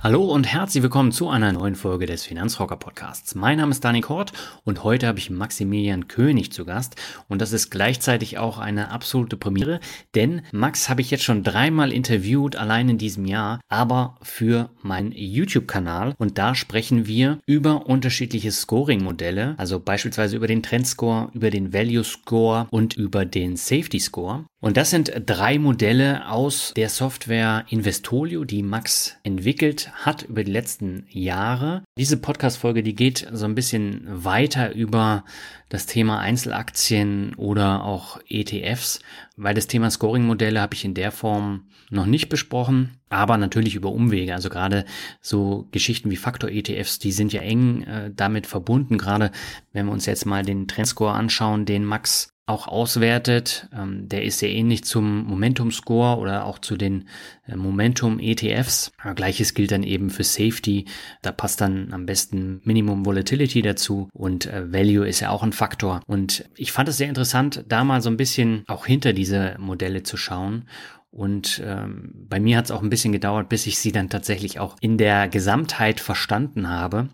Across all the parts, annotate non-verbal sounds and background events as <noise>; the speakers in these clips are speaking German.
Hallo und herzlich willkommen zu einer neuen Folge des Finanzrocker Podcasts. Mein Name ist Dani Kort und heute habe ich Maximilian König zu Gast und das ist gleichzeitig auch eine absolute Premiere, denn Max habe ich jetzt schon dreimal interviewt, allein in diesem Jahr, aber für meinen YouTube-Kanal und da sprechen wir über unterschiedliche Scoring-Modelle, also beispielsweise über den Trendscore, über den Value Score und über den Safety Score. Und das sind drei Modelle aus der Software Investolio, die Max entwickelt hat über die letzten Jahre. Diese Podcast-Folge, die geht so ein bisschen weiter über das Thema Einzelaktien oder auch ETFs, weil das Thema Scoring-Modelle habe ich in der Form noch nicht besprochen, aber natürlich über Umwege. Also gerade so Geschichten wie Faktor-ETFs, die sind ja eng äh, damit verbunden. Gerade wenn wir uns jetzt mal den Trendscore anschauen, den Max auch auswertet. Ähm, der ist sehr ähnlich zum Momentum Score oder auch zu den äh, Momentum ETFs. Gleiches gilt dann eben für Safety. Da passt dann am besten Minimum Volatility dazu und äh, Value ist ja auch ein Faktor. Und ich fand es sehr interessant, da mal so ein bisschen auch hinter diese Modelle zu schauen und ähm, bei mir hat es auch ein bisschen gedauert, bis ich sie dann tatsächlich auch in der Gesamtheit verstanden habe.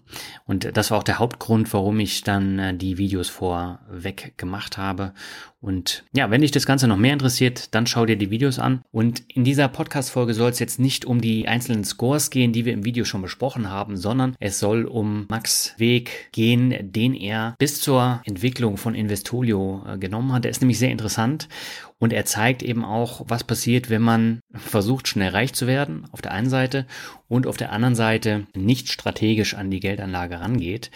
Und das war auch der Hauptgrund, warum ich dann äh, die Videos vorweg gemacht habe. Und ja, wenn dich das Ganze noch mehr interessiert, dann schau dir die Videos an. Und in dieser Podcast-Folge soll es jetzt nicht um die einzelnen Scores gehen, die wir im Video schon besprochen haben, sondern es soll um Max Weg gehen, den er bis zur Entwicklung von Investolio äh, genommen hat. Der ist nämlich sehr interessant und er zeigt eben auch, was passiert, wenn man versucht, schnell reich zu werden, auf der einen Seite, und auf der anderen Seite nicht strategisch an die Geldanlage rangeht.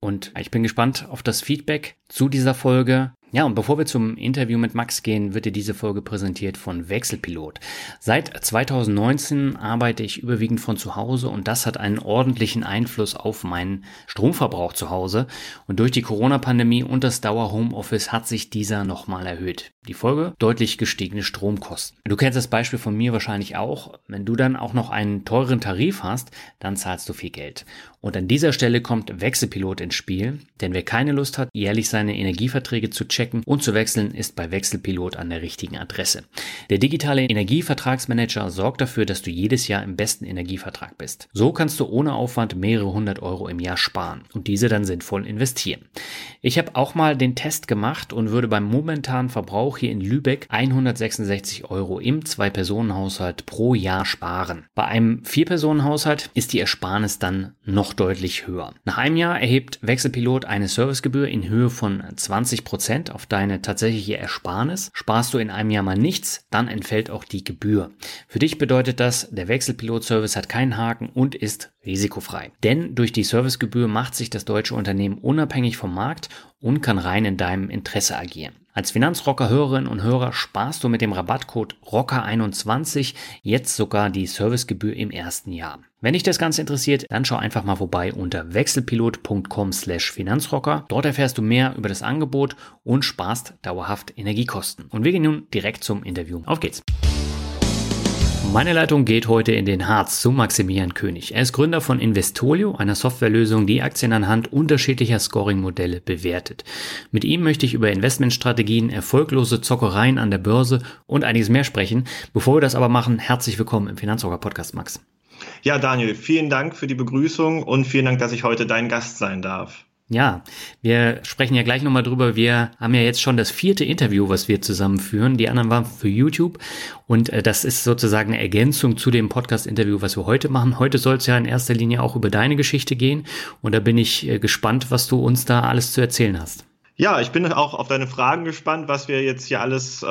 Und ich bin gespannt auf das Feedback zu dieser Folge. Ja, und bevor wir zum Interview mit Max gehen, wird dir diese Folge präsentiert von Wechselpilot. Seit 2019 arbeite ich überwiegend von zu Hause und das hat einen ordentlichen Einfluss auf meinen Stromverbrauch zu Hause. Und durch die Corona-Pandemie und das Dauer-Homeoffice hat sich dieser nochmal erhöht. Die Folge? Deutlich gestiegene Stromkosten. Du kennst das Beispiel von mir wahrscheinlich auch. Wenn du dann auch noch einen teuren Tarif hast, dann zahlst du viel Geld. Und an dieser Stelle kommt Wechselpilot ins Spiel, denn wer keine Lust hat, jährlich seine Energieverträge zu checken und zu wechseln, ist bei Wechselpilot an der richtigen Adresse. Der digitale Energievertragsmanager sorgt dafür, dass du jedes Jahr im besten Energievertrag bist. So kannst du ohne Aufwand mehrere hundert Euro im Jahr sparen und diese dann sinnvoll investieren. Ich habe auch mal den Test gemacht und würde beim momentanen Verbrauch hier in Lübeck 166 Euro im Zwei-Personen-Haushalt pro Jahr sparen. Bei einem Vier-Personen-Haushalt ist die Ersparnis dann noch deutlich höher. Nach einem Jahr erhebt Wechselpilot eine Servicegebühr in Höhe von 20 Prozent auf deine tatsächliche Ersparnis. Sparst du in einem Jahr mal nichts, dann entfällt auch die Gebühr. Für dich bedeutet das, der Wechselpilot-Service hat keinen Haken und ist risikofrei. Denn durch die Servicegebühr macht sich das deutsche Unternehmen unabhängig vom Markt und kann rein in deinem Interesse agieren. Als Finanzrocker-Hörerinnen und Hörer sparst du mit dem Rabattcode ROCKER21 jetzt sogar die Servicegebühr im ersten Jahr. Wenn dich das Ganze interessiert, dann schau einfach mal vorbei unter wechselpilot.com slash Finanzrocker. Dort erfährst du mehr über das Angebot und sparst dauerhaft Energiekosten. Und wir gehen nun direkt zum Interview. Auf geht's! Meine Leitung geht heute in den Harz zu Maximilian König. Er ist Gründer von Investolio, einer Softwarelösung, die Aktien anhand unterschiedlicher Scoring-Modelle bewertet. Mit ihm möchte ich über Investmentstrategien, erfolglose Zockereien an der Börse und einiges mehr sprechen. Bevor wir das aber machen, herzlich willkommen im Finanzrocker Podcast, Max. Ja, Daniel, vielen Dank für die Begrüßung und vielen Dank, dass ich heute dein Gast sein darf. Ja, wir sprechen ja gleich nochmal drüber. Wir haben ja jetzt schon das vierte Interview, was wir zusammenführen. Die anderen waren für YouTube. Und äh, das ist sozusagen eine Ergänzung zu dem Podcast-Interview, was wir heute machen. Heute soll es ja in erster Linie auch über deine Geschichte gehen. Und da bin ich äh, gespannt, was du uns da alles zu erzählen hast. Ja, ich bin auch auf deine Fragen gespannt, was wir jetzt hier alles äh,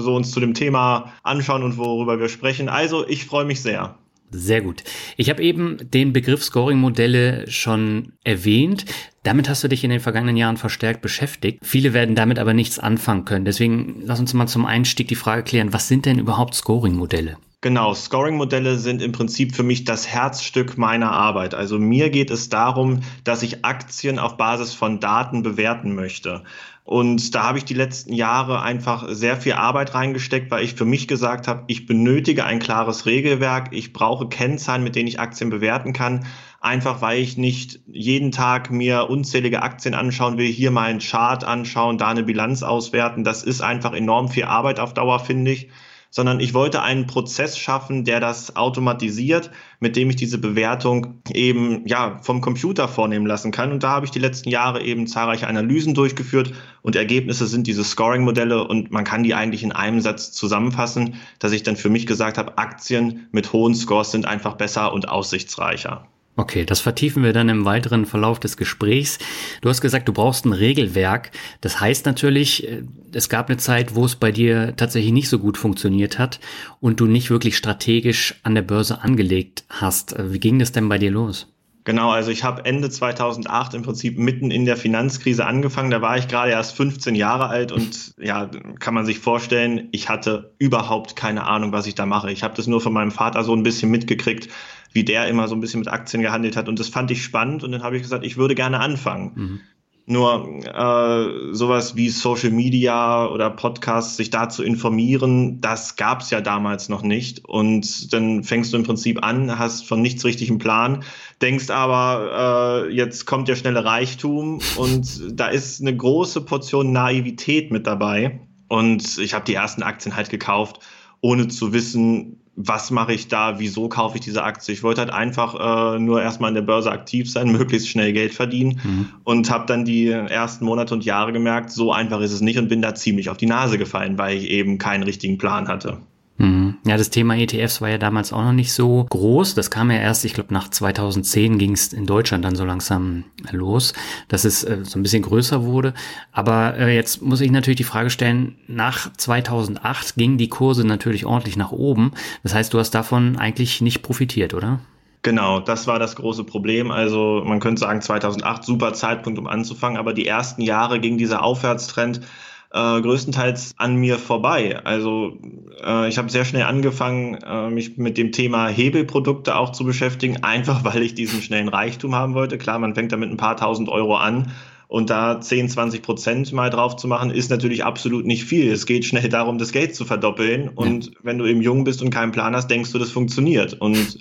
so uns zu dem Thema anschauen und worüber wir sprechen. Also, ich freue mich sehr. Sehr gut. Ich habe eben den Begriff Scoring-Modelle schon erwähnt. Damit hast du dich in den vergangenen Jahren verstärkt beschäftigt. Viele werden damit aber nichts anfangen können. Deswegen lass uns mal zum Einstieg die Frage klären, was sind denn überhaupt Scoring-Modelle? Genau, Scoring-Modelle sind im Prinzip für mich das Herzstück meiner Arbeit. Also mir geht es darum, dass ich Aktien auf Basis von Daten bewerten möchte. Und da habe ich die letzten Jahre einfach sehr viel Arbeit reingesteckt, weil ich für mich gesagt habe, ich benötige ein klares Regelwerk, ich brauche Kennzahlen, mit denen ich Aktien bewerten kann, einfach weil ich nicht jeden Tag mir unzählige Aktien anschauen will, hier mal einen Chart anschauen, da eine Bilanz auswerten. Das ist einfach enorm viel Arbeit auf Dauer, finde ich sondern ich wollte einen Prozess schaffen, der das automatisiert, mit dem ich diese Bewertung eben ja vom Computer vornehmen lassen kann. Und da habe ich die letzten Jahre eben zahlreiche Analysen durchgeführt und Ergebnisse sind diese Scoring-Modelle und man kann die eigentlich in einem Satz zusammenfassen, dass ich dann für mich gesagt habe, Aktien mit hohen Scores sind einfach besser und aussichtsreicher. Okay, das vertiefen wir dann im weiteren Verlauf des Gesprächs. Du hast gesagt, du brauchst ein Regelwerk. Das heißt natürlich, äh, es gab eine Zeit, wo es bei dir tatsächlich nicht so gut funktioniert hat und du nicht wirklich strategisch an der Börse angelegt hast. Äh, wie ging das denn bei dir los? Genau, also ich habe Ende 2008 im Prinzip mitten in der Finanzkrise angefangen. Da war ich gerade erst 15 Jahre alt und ja, kann man sich vorstellen, ich hatte überhaupt keine Ahnung, was ich da mache. Ich habe das nur von meinem Vater so ein bisschen mitgekriegt, wie der immer so ein bisschen mit Aktien gehandelt hat und das fand ich spannend und dann habe ich gesagt, ich würde gerne anfangen. Mhm. Nur äh, sowas wie Social Media oder Podcasts, sich da zu informieren, das gab es ja damals noch nicht. Und dann fängst du im Prinzip an, hast von nichts richtig einen Plan, denkst aber, äh, jetzt kommt der schnelle Reichtum und <laughs> da ist eine große Portion Naivität mit dabei. Und ich habe die ersten Aktien halt gekauft, ohne zu wissen, was mache ich da, wieso kaufe ich diese Aktie. Ich wollte halt einfach äh, nur erstmal in der Börse aktiv sein, <laughs> möglichst schnell Geld verdienen mhm. und habe dann die ersten Monate und Jahre gemerkt, so einfach ist es nicht und bin da ziemlich auf die Nase gefallen, weil ich eben keinen richtigen Plan hatte. Mhm. Ja, das Thema ETFs war ja damals auch noch nicht so groß. Das kam ja erst, ich glaube, nach 2010 ging es in Deutschland dann so langsam los, dass es äh, so ein bisschen größer wurde. Aber äh, jetzt muss ich natürlich die Frage stellen, nach 2008 gingen die Kurse natürlich ordentlich nach oben. Das heißt, du hast davon eigentlich nicht profitiert, oder? Genau, das war das große Problem. Also man könnte sagen, 2008 super Zeitpunkt, um anzufangen, aber die ersten Jahre ging dieser Aufwärtstrend äh, größtenteils an mir vorbei. Also äh, ich habe sehr schnell angefangen, äh, mich mit dem Thema Hebelprodukte auch zu beschäftigen, <laughs> einfach weil ich diesen schnellen Reichtum haben wollte. Klar, man fängt damit ein paar tausend Euro an. Und da 10, 20 Prozent mal drauf zu machen, ist natürlich absolut nicht viel. Es geht schnell darum, das Geld zu verdoppeln. Und ja. wenn du eben jung bist und keinen Plan hast, denkst du, das funktioniert. Und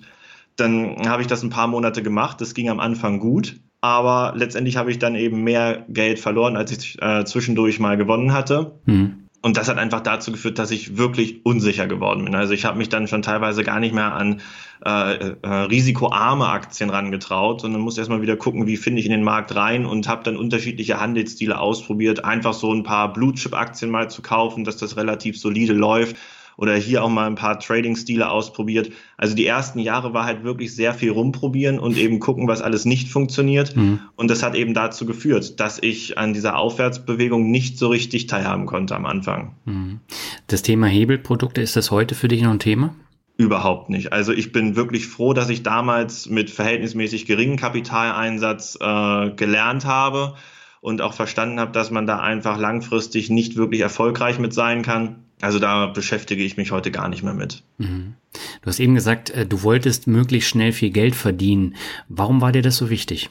dann habe ich das ein paar Monate gemacht. Das ging am Anfang gut aber letztendlich habe ich dann eben mehr Geld verloren, als ich äh, zwischendurch mal gewonnen hatte. Mhm. Und das hat einfach dazu geführt, dass ich wirklich unsicher geworden bin. Also ich habe mich dann schon teilweise gar nicht mehr an äh, äh, risikoarme Aktien rangetraut, sondern muss erstmal wieder gucken, wie finde ich in den Markt rein und habe dann unterschiedliche Handelsstile ausprobiert. Einfach so ein paar Blue Chip Aktien mal zu kaufen, dass das relativ solide läuft oder hier auch mal ein paar Trading-Stile ausprobiert. Also die ersten Jahre war halt wirklich sehr viel rumprobieren und eben gucken, was alles nicht funktioniert. Mhm. Und das hat eben dazu geführt, dass ich an dieser Aufwärtsbewegung nicht so richtig teilhaben konnte am Anfang. Mhm. Das Thema Hebelprodukte, ist das heute für dich noch ein Thema? Überhaupt nicht. Also ich bin wirklich froh, dass ich damals mit verhältnismäßig geringem Kapitaleinsatz äh, gelernt habe und auch verstanden habe, dass man da einfach langfristig nicht wirklich erfolgreich mit sein kann. Also da beschäftige ich mich heute gar nicht mehr mit. Mhm. Du hast eben gesagt, äh, du wolltest möglichst schnell viel Geld verdienen. Warum war dir das so wichtig?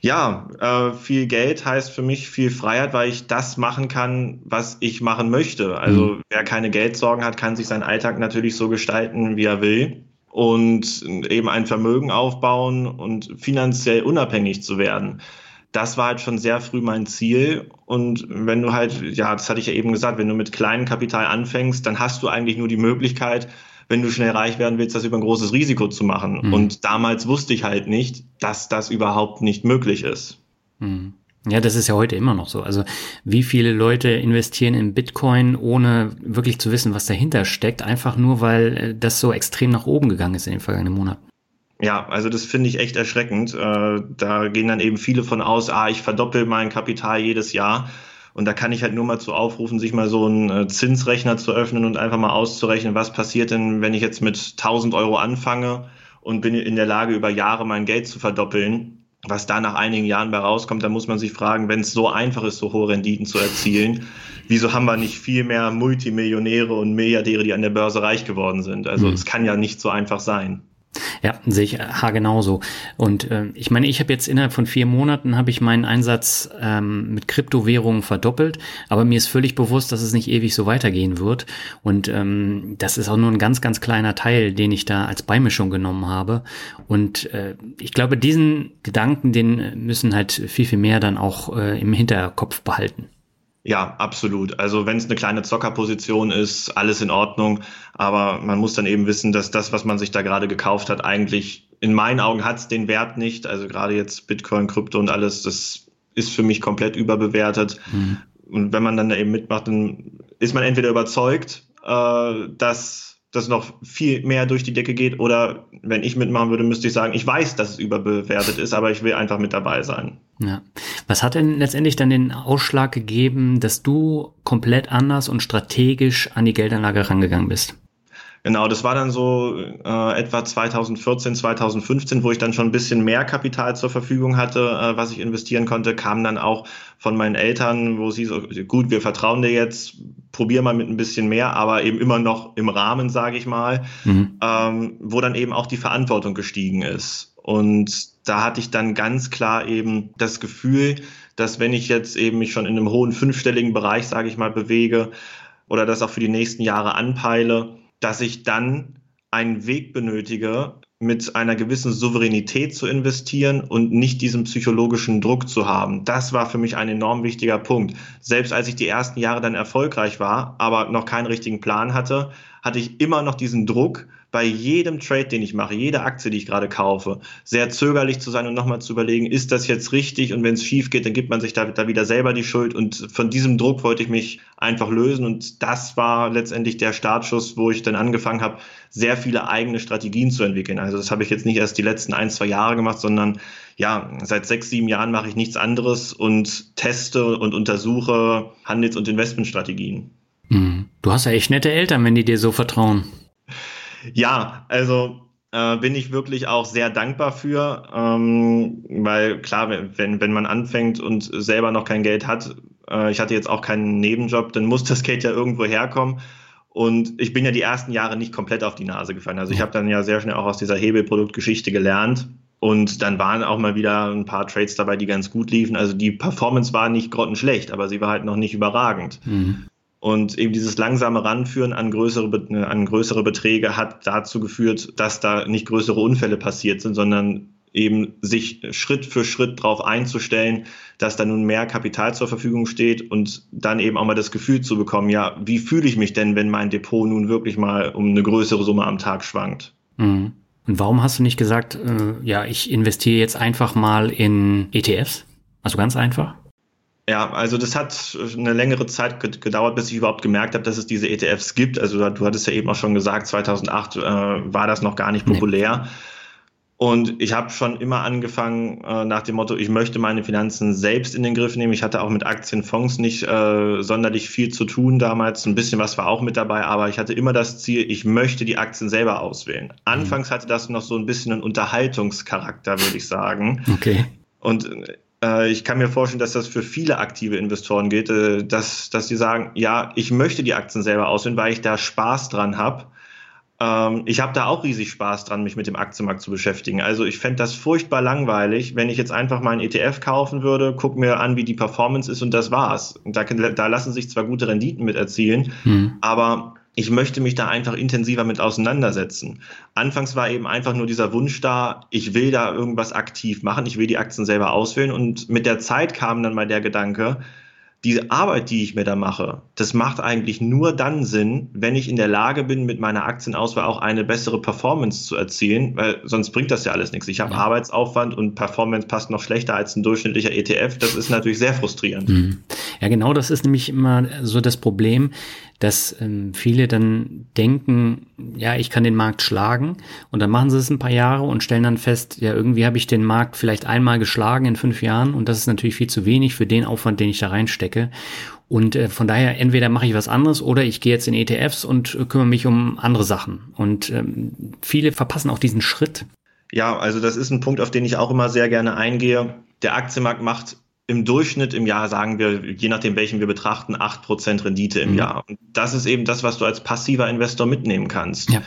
Ja, äh, viel Geld heißt für mich viel Freiheit, weil ich das machen kann, was ich machen möchte. Also mhm. wer keine Geldsorgen hat, kann sich seinen Alltag natürlich so gestalten, wie er will und eben ein Vermögen aufbauen und finanziell unabhängig zu werden das war halt schon sehr früh mein Ziel. Und wenn du halt, ja, das hatte ich ja eben gesagt, wenn du mit kleinem Kapital anfängst, dann hast du eigentlich nur die Möglichkeit, wenn du schnell reich werden willst, das über ein großes Risiko zu machen. Mhm. Und damals wusste ich halt nicht, dass das überhaupt nicht möglich ist. Mhm. Ja, das ist ja heute immer noch so. Also wie viele Leute investieren in Bitcoin, ohne wirklich zu wissen, was dahinter steckt, einfach nur, weil das so extrem nach oben gegangen ist in den vergangenen Monaten. Ja, also das finde ich echt erschreckend. Äh, da gehen dann eben viele von aus, ah, ich verdoppel mein Kapital jedes Jahr. Und da kann ich halt nur mal zu aufrufen, sich mal so einen äh, Zinsrechner zu öffnen und einfach mal auszurechnen, was passiert denn, wenn ich jetzt mit 1000 Euro anfange und bin in der Lage, über Jahre mein Geld zu verdoppeln. Was da nach einigen Jahren bei rauskommt, da muss man sich fragen, wenn es so einfach ist, so hohe Renditen zu erzielen, wieso haben wir nicht viel mehr Multimillionäre und Milliardäre, die an der Börse reich geworden sind? Also mhm. es kann ja nicht so einfach sein. Ja, sehe ich ha genauso. Und äh, ich meine, ich habe jetzt innerhalb von vier Monaten habe ich meinen Einsatz ähm, mit Kryptowährungen verdoppelt, aber mir ist völlig bewusst, dass es nicht ewig so weitergehen wird. Und ähm, das ist auch nur ein ganz, ganz kleiner Teil, den ich da als Beimischung genommen habe. Und äh, ich glaube, diesen Gedanken, den müssen halt viel, viel mehr dann auch äh, im Hinterkopf behalten. Ja, absolut. Also wenn es eine kleine Zockerposition ist, alles in Ordnung. Aber man muss dann eben wissen, dass das, was man sich da gerade gekauft hat, eigentlich in meinen Augen hat es den Wert nicht. Also gerade jetzt Bitcoin, Krypto und alles, das ist für mich komplett überbewertet. Mhm. Und wenn man dann da eben mitmacht, dann ist man entweder überzeugt, äh, dass das noch viel mehr durch die Decke geht oder wenn ich mitmachen würde, müsste ich sagen, ich weiß, dass es überbewertet ist, aber ich will einfach mit dabei sein. Ja. Was hat denn letztendlich dann den Ausschlag gegeben, dass du komplett anders und strategisch an die Geldanlage rangegangen bist? Genau, das war dann so äh, etwa 2014, 2015, wo ich dann schon ein bisschen mehr Kapital zur Verfügung hatte, äh, was ich investieren konnte, kam dann auch von meinen Eltern, wo sie so, gut, wir vertrauen dir jetzt, probier mal mit ein bisschen mehr, aber eben immer noch im Rahmen, sage ich mal, mhm. ähm, wo dann eben auch die Verantwortung gestiegen ist. Und da hatte ich dann ganz klar eben das Gefühl, dass wenn ich jetzt eben mich schon in einem hohen fünfstelligen Bereich, sage ich mal, bewege oder das auch für die nächsten Jahre anpeile, dass ich dann einen Weg benötige, mit einer gewissen Souveränität zu investieren und nicht diesen psychologischen Druck zu haben. Das war für mich ein enorm wichtiger Punkt. Selbst als ich die ersten Jahre dann erfolgreich war, aber noch keinen richtigen Plan hatte, hatte ich immer noch diesen Druck, bei jedem Trade, den ich mache, jede Aktie, die ich gerade kaufe, sehr zögerlich zu sein und nochmal zu überlegen, ist das jetzt richtig? Und wenn es schief geht, dann gibt man sich da, da wieder selber die Schuld. Und von diesem Druck wollte ich mich einfach lösen. Und das war letztendlich der Startschuss, wo ich dann angefangen habe, sehr viele eigene Strategien zu entwickeln. Also das habe ich jetzt nicht erst die letzten ein, zwei Jahre gemacht, sondern ja, seit sechs, sieben Jahren mache ich nichts anderes und teste und untersuche Handels- und Investmentstrategien. Hm. Du hast ja echt nette Eltern, wenn die dir so vertrauen. Ja, also äh, bin ich wirklich auch sehr dankbar für, ähm, weil klar, wenn, wenn man anfängt und selber noch kein Geld hat, äh, ich hatte jetzt auch keinen Nebenjob, dann muss <laughs> das Geld ja irgendwo herkommen. Und ich bin ja die ersten Jahre nicht komplett auf die Nase gefallen. Also ich habe dann ja sehr schnell auch aus dieser Hebelproduktgeschichte gelernt. Und dann waren auch mal wieder ein paar Trades dabei, die ganz gut liefen. Also die Performance war nicht grottenschlecht, aber sie war halt noch nicht überragend. Mhm. Und eben dieses langsame Ranführen an größere, an größere Beträge hat dazu geführt, dass da nicht größere Unfälle passiert sind, sondern eben sich Schritt für Schritt darauf einzustellen, dass da nun mehr Kapital zur Verfügung steht und dann eben auch mal das Gefühl zu bekommen, ja, wie fühle ich mich denn, wenn mein Depot nun wirklich mal um eine größere Summe am Tag schwankt? Mhm. Und warum hast du nicht gesagt, äh, ja, ich investiere jetzt einfach mal in ETFs? Also ganz einfach? Ja, also das hat eine längere Zeit gedauert, bis ich überhaupt gemerkt habe, dass es diese ETFs gibt. Also du hattest ja eben auch schon gesagt, 2008 äh, war das noch gar nicht populär. Nee. Und ich habe schon immer angefangen äh, nach dem Motto, ich möchte meine Finanzen selbst in den Griff nehmen. Ich hatte auch mit Aktienfonds nicht äh, sonderlich viel zu tun damals. Ein bisschen was war auch mit dabei, aber ich hatte immer das Ziel, ich möchte die Aktien selber auswählen. Anfangs hatte das noch so ein bisschen einen Unterhaltungscharakter, würde ich sagen. Okay. Und äh, ich kann mir vorstellen, dass das für viele aktive Investoren gilt, äh, dass, dass die sagen, ja, ich möchte die Aktien selber auswählen, weil ich da Spaß dran habe. Ähm, ich habe da auch riesig Spaß dran, mich mit dem Aktienmarkt zu beschäftigen. Also ich fände das furchtbar langweilig, wenn ich jetzt einfach mal einen ETF kaufen würde, guck mir an, wie die Performance ist und das war's. Da, da lassen sich zwar gute Renditen mit erzielen, hm. aber ich möchte mich da einfach intensiver mit auseinandersetzen. Anfangs war eben einfach nur dieser Wunsch da, ich will da irgendwas aktiv machen, ich will die Aktien selber auswählen und mit der Zeit kam dann mal der Gedanke, diese Arbeit, die ich mir da mache, das macht eigentlich nur dann Sinn, wenn ich in der Lage bin, mit meiner Aktienauswahl auch eine bessere Performance zu erzielen, weil sonst bringt das ja alles nichts. Ich habe ja. Arbeitsaufwand und Performance passt noch schlechter als ein durchschnittlicher ETF. Das ist natürlich sehr frustrierend. Mhm. Ja, genau, das ist nämlich immer so das Problem, dass ähm, viele dann denken, ja, ich kann den Markt schlagen und dann machen sie es ein paar Jahre und stellen dann fest, ja, irgendwie habe ich den Markt vielleicht einmal geschlagen in fünf Jahren und das ist natürlich viel zu wenig für den Aufwand, den ich da reinstecke. Und äh, von daher, entweder mache ich was anderes oder ich gehe jetzt in ETFs und äh, kümmere mich um andere Sachen. Und ähm, viele verpassen auch diesen Schritt. Ja, also das ist ein Punkt, auf den ich auch immer sehr gerne eingehe. Der Aktienmarkt macht im Durchschnitt im Jahr, sagen wir, je nachdem welchen wir betrachten, acht Prozent Rendite im mhm. Jahr. Und das ist eben das, was du als passiver Investor mitnehmen kannst. Ja.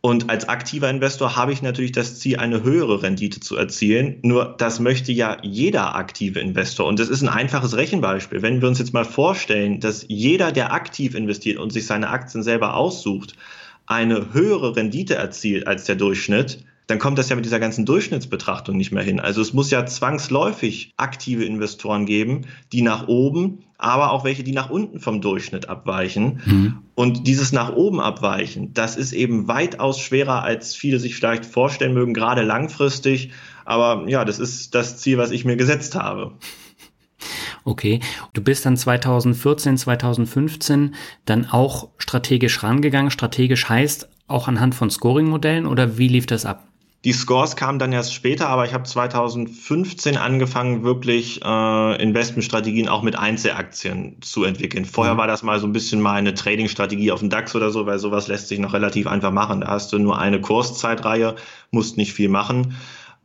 Und als aktiver Investor habe ich natürlich das Ziel, eine höhere Rendite zu erzielen. Nur das möchte ja jeder aktive Investor. Und das ist ein einfaches Rechenbeispiel. Wenn wir uns jetzt mal vorstellen, dass jeder, der aktiv investiert und sich seine Aktien selber aussucht, eine höhere Rendite erzielt als der Durchschnitt, dann kommt das ja mit dieser ganzen Durchschnittsbetrachtung nicht mehr hin. Also es muss ja zwangsläufig aktive Investoren geben, die nach oben, aber auch welche, die nach unten vom Durchschnitt abweichen. Mhm. Und dieses nach oben abweichen, das ist eben weitaus schwerer, als viele sich vielleicht vorstellen mögen, gerade langfristig. Aber ja, das ist das Ziel, was ich mir gesetzt habe. Okay, du bist dann 2014, 2015 dann auch strategisch rangegangen. Strategisch heißt auch anhand von Scoring-Modellen oder wie lief das ab? Die Scores kamen dann erst später, aber ich habe 2015 angefangen, wirklich äh, Investmentstrategien auch mit Einzelaktien zu entwickeln. Vorher mhm. war das mal so ein bisschen mal eine Trading-Strategie auf dem DAX oder so, weil sowas lässt sich noch relativ einfach machen. Da hast du nur eine Kurszeitreihe, musst nicht viel machen.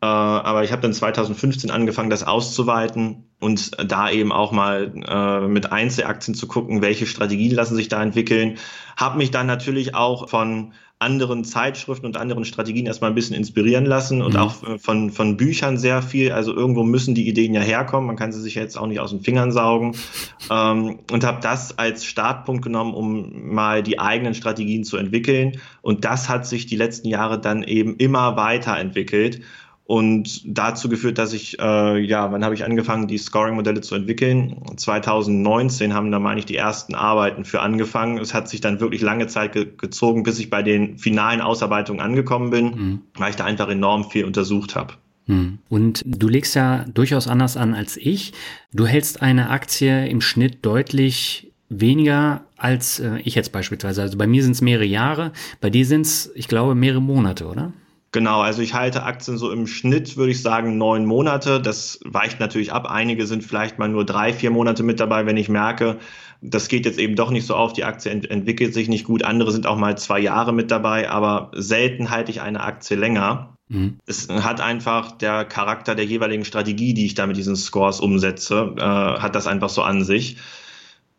Äh, aber ich habe dann 2015 angefangen, das auszuweiten und da eben auch mal äh, mit Einzelaktien zu gucken, welche Strategien lassen sich da entwickeln. Habe mich dann natürlich auch von anderen Zeitschriften und anderen Strategien erstmal ein bisschen inspirieren lassen und mhm. auch äh, von, von Büchern sehr viel. Also irgendwo müssen die Ideen ja herkommen. Man kann sie sich jetzt auch nicht aus den Fingern saugen. <laughs> ähm, und habe das als Startpunkt genommen, um mal die eigenen Strategien zu entwickeln. Und das hat sich die letzten Jahre dann eben immer weiterentwickelt und dazu geführt, dass ich, äh, ja, wann habe ich angefangen, die Scoring-Modelle zu entwickeln? 2019 haben da, meine ich, die ersten Arbeiten für angefangen. Es hat sich dann wirklich lange Zeit ge gezogen, bis ich bei den finalen Ausarbeitungen angekommen bin, mhm. weil ich da einfach enorm viel untersucht habe. Mhm. Und du legst ja durchaus anders an als ich. Du hältst eine Aktie im Schnitt deutlich weniger als äh, ich jetzt beispielsweise. Also bei mir sind es mehrere Jahre, bei dir sind es, ich glaube, mehrere Monate, oder? Genau, also ich halte Aktien so im Schnitt, würde ich sagen, neun Monate. Das weicht natürlich ab. Einige sind vielleicht mal nur drei, vier Monate mit dabei, wenn ich merke, das geht jetzt eben doch nicht so auf, die Aktie ent entwickelt sich nicht gut. Andere sind auch mal zwei Jahre mit dabei, aber selten halte ich eine Aktie länger. Mhm. Es hat einfach der Charakter der jeweiligen Strategie, die ich da mit diesen Scores umsetze, äh, hat das einfach so an sich.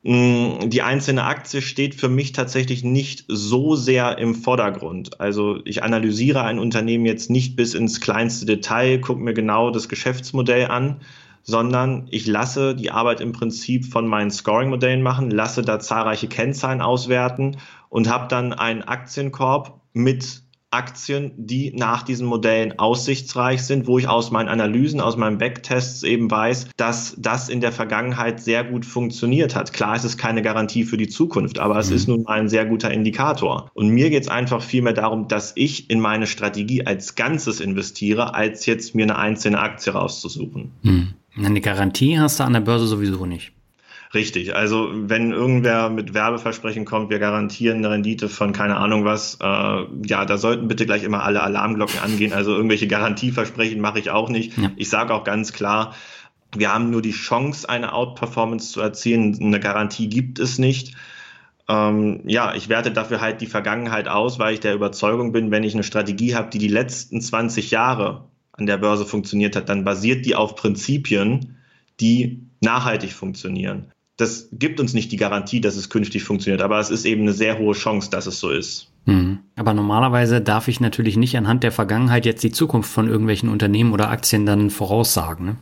Mm, die einzelne Aktie steht für mich tatsächlich nicht so sehr im Vordergrund. Also ich analysiere ein Unternehmen jetzt nicht bis ins kleinste Detail, gucke mir genau das Geschäftsmodell an, sondern ich lasse die Arbeit im Prinzip von meinen Scoring-Modellen machen, lasse da zahlreiche Kennzahlen auswerten und habe dann einen Aktienkorb mit Aktien, die nach diesen Modellen aussichtsreich sind, wo ich aus meinen Analysen, aus meinen Backtests eben weiß, dass das in der Vergangenheit sehr gut funktioniert hat. Klar, es ist keine Garantie für die Zukunft, aber es mhm. ist nun mal ein sehr guter Indikator. Und mir geht es einfach vielmehr darum, dass ich in meine Strategie als Ganzes investiere, als jetzt mir eine einzelne Aktie rauszusuchen. Mhm. Eine Garantie hast du an der Börse sowieso nicht. Richtig. Also wenn irgendwer mit Werbeversprechen kommt, wir garantieren eine Rendite von keine Ahnung was, äh, ja, da sollten bitte gleich immer alle Alarmglocken angehen. Also irgendwelche Garantieversprechen mache ich auch nicht. Ja. Ich sage auch ganz klar, wir haben nur die Chance, eine Outperformance zu erzielen. Eine Garantie gibt es nicht. Ähm, ja, ich werte dafür halt die Vergangenheit aus, weil ich der Überzeugung bin, wenn ich eine Strategie habe, die die letzten 20 Jahre an der Börse funktioniert hat, dann basiert die auf Prinzipien, die nachhaltig funktionieren das gibt uns nicht die Garantie, dass es künftig funktioniert, aber es ist eben eine sehr hohe Chance, dass es so ist. Mhm. Aber normalerweise darf ich natürlich nicht anhand der Vergangenheit jetzt die Zukunft von irgendwelchen Unternehmen oder Aktien dann voraussagen. Ne?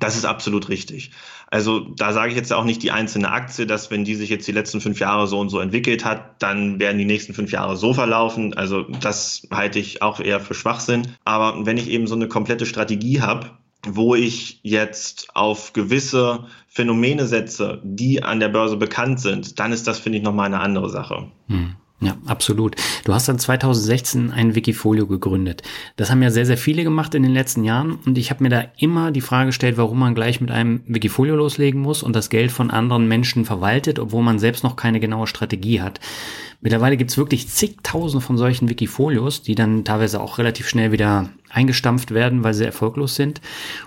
Das ist absolut richtig. Also da sage ich jetzt auch nicht die einzelne Aktie, dass wenn die sich jetzt die letzten fünf Jahre so und so entwickelt hat, dann werden die nächsten fünf Jahre so verlaufen. Also das halte ich auch eher für Schwachsinn. Aber wenn ich eben so eine komplette Strategie habe, wo ich jetzt auf gewisse Phänomene setze, die an der Börse bekannt sind, dann ist das, finde ich, nochmal eine andere Sache. Hm. Ja, absolut. Du hast dann 2016 ein Wikifolio gegründet. Das haben ja sehr, sehr viele gemacht in den letzten Jahren und ich habe mir da immer die Frage gestellt, warum man gleich mit einem Wikifolio loslegen muss und das Geld von anderen Menschen verwaltet, obwohl man selbst noch keine genaue Strategie hat. Mittlerweile gibt's wirklich zigtausende von solchen Wikifolios, die dann teilweise auch relativ schnell wieder eingestampft werden, weil sie erfolglos sind.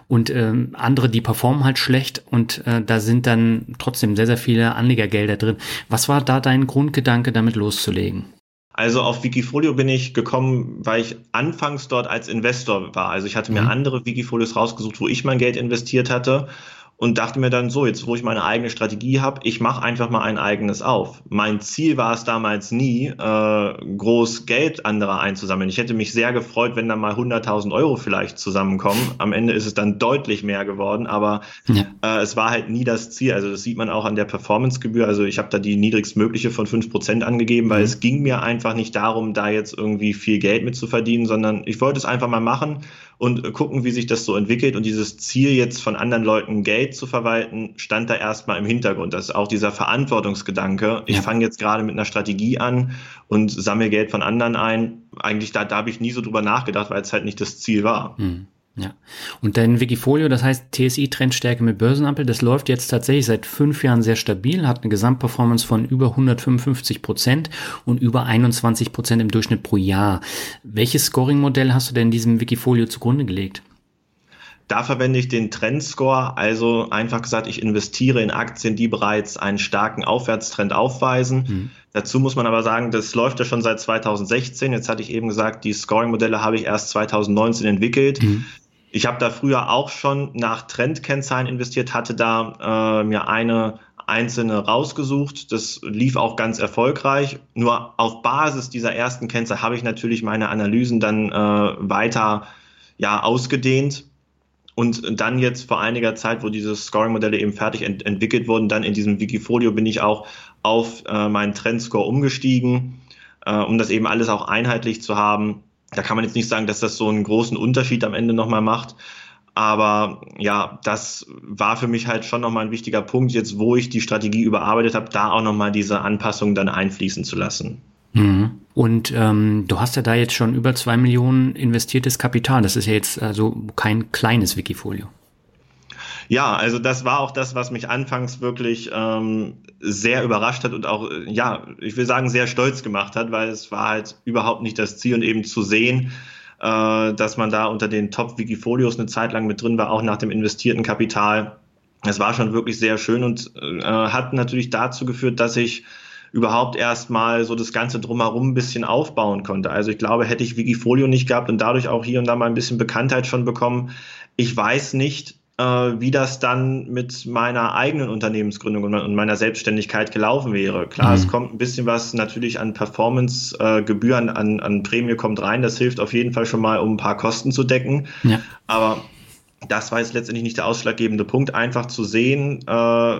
Und ähm, andere, die performen halt schlecht und äh, da sind dann trotzdem sehr, sehr viele Anlegergelder drin. Was war da dein Grundgedanke, damit loszulegen? Also auf Wikifolio bin ich gekommen, weil ich anfangs dort als Investor war. Also ich hatte mir mhm. andere Wikifolios rausgesucht, wo ich mein Geld investiert hatte und dachte mir dann so, jetzt wo ich meine eigene Strategie habe, ich mache einfach mal ein eigenes auf. Mein Ziel war es damals nie, äh, groß Geld anderer einzusammeln. Ich hätte mich sehr gefreut, wenn da mal 100.000 Euro vielleicht zusammenkommen. Am Ende ist es dann deutlich mehr geworden, aber ja. äh, es war halt nie das Ziel. Also das sieht man auch an der Performancegebühr. Also ich habe da die niedrigstmögliche von 5% angegeben, weil mhm. es ging mir einfach nicht darum, da jetzt irgendwie viel Geld mit zu verdienen, sondern ich wollte es einfach mal machen und gucken, wie sich das so entwickelt. Und dieses Ziel jetzt von anderen Leuten Geld zu verwalten, stand da erstmal im Hintergrund. Das ist auch dieser Verantwortungsgedanke. Ich ja. fange jetzt gerade mit einer Strategie an und sammle Geld von anderen ein. Eigentlich da, da habe ich nie so drüber nachgedacht, weil es halt nicht das Ziel war. Hm. Ja. Und dein Wikifolio, das heißt TSI Trendstärke mit Börsenampel, das läuft jetzt tatsächlich seit fünf Jahren sehr stabil, hat eine Gesamtperformance von über 155 Prozent und über 21 Prozent im Durchschnitt pro Jahr. Welches Scoring-Modell hast du denn diesem Wikifolio zugrunde gelegt? Da verwende ich den Trendscore, also einfach gesagt, ich investiere in Aktien, die bereits einen starken Aufwärtstrend aufweisen. Mhm. Dazu muss man aber sagen, das läuft ja schon seit 2016. Jetzt hatte ich eben gesagt, die Scoring-Modelle habe ich erst 2019 entwickelt. Mhm. Ich habe da früher auch schon nach Trendkennzahlen investiert, hatte da äh, mir eine einzelne rausgesucht. Das lief auch ganz erfolgreich. Nur auf Basis dieser ersten Kennzahl habe ich natürlich meine Analysen dann äh, weiter ja, ausgedehnt. Und dann jetzt vor einiger Zeit, wo diese Scoring-Modelle eben fertig ent entwickelt wurden, dann in diesem Wikifolio bin ich auch auf äh, meinen Trendscore umgestiegen, äh, um das eben alles auch einheitlich zu haben da kann man jetzt nicht sagen, dass das so einen großen Unterschied am Ende nochmal macht. Aber ja, das war für mich halt schon nochmal ein wichtiger Punkt, jetzt wo ich die Strategie überarbeitet habe, da auch nochmal diese Anpassung dann einfließen zu lassen. Mhm. Und ähm, du hast ja da jetzt schon über zwei Millionen investiertes Kapital. Das ist ja jetzt also kein kleines Wikifolio. Ja, also das war auch das, was mich anfangs wirklich ähm, sehr überrascht hat und auch, äh, ja, ich will sagen, sehr stolz gemacht hat, weil es war halt überhaupt nicht das Ziel und eben zu sehen, äh, dass man da unter den Top-Wikifolios eine Zeit lang mit drin war, auch nach dem investierten Kapital. Es war schon wirklich sehr schön und äh, hat natürlich dazu geführt, dass ich überhaupt erstmal so das Ganze drumherum ein bisschen aufbauen konnte. Also ich glaube, hätte ich Wikifolio nicht gehabt und dadurch auch hier und da mal ein bisschen Bekanntheit schon bekommen, ich weiß nicht, wie das dann mit meiner eigenen Unternehmensgründung und meiner Selbstständigkeit gelaufen wäre. Klar, mhm. es kommt ein bisschen was natürlich an Performance-Gebühren, an, an Prämie kommt rein. Das hilft auf jeden Fall schon mal, um ein paar Kosten zu decken. Ja. Aber das war jetzt letztendlich nicht der ausschlaggebende Punkt, einfach zu sehen, äh,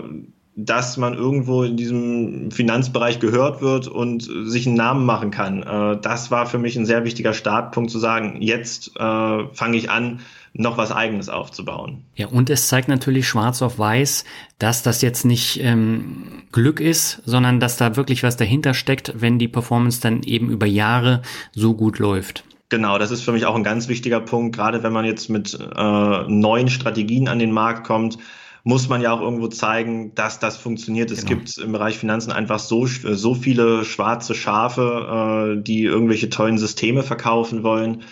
dass man irgendwo in diesem Finanzbereich gehört wird und sich einen Namen machen kann. Äh, das war für mich ein sehr wichtiger Startpunkt zu sagen, jetzt äh, fange ich an, noch was Eigenes aufzubauen. Ja, und es zeigt natürlich schwarz auf weiß, dass das jetzt nicht ähm, Glück ist, sondern dass da wirklich was dahinter steckt, wenn die Performance dann eben über Jahre so gut läuft. Genau, das ist für mich auch ein ganz wichtiger Punkt, gerade wenn man jetzt mit äh, neuen Strategien an den Markt kommt muss man ja auch irgendwo zeigen, dass das funktioniert. Es genau. gibt im Bereich Finanzen einfach so, so viele schwarze Schafe, äh, die irgendwelche tollen Systeme verkaufen wollen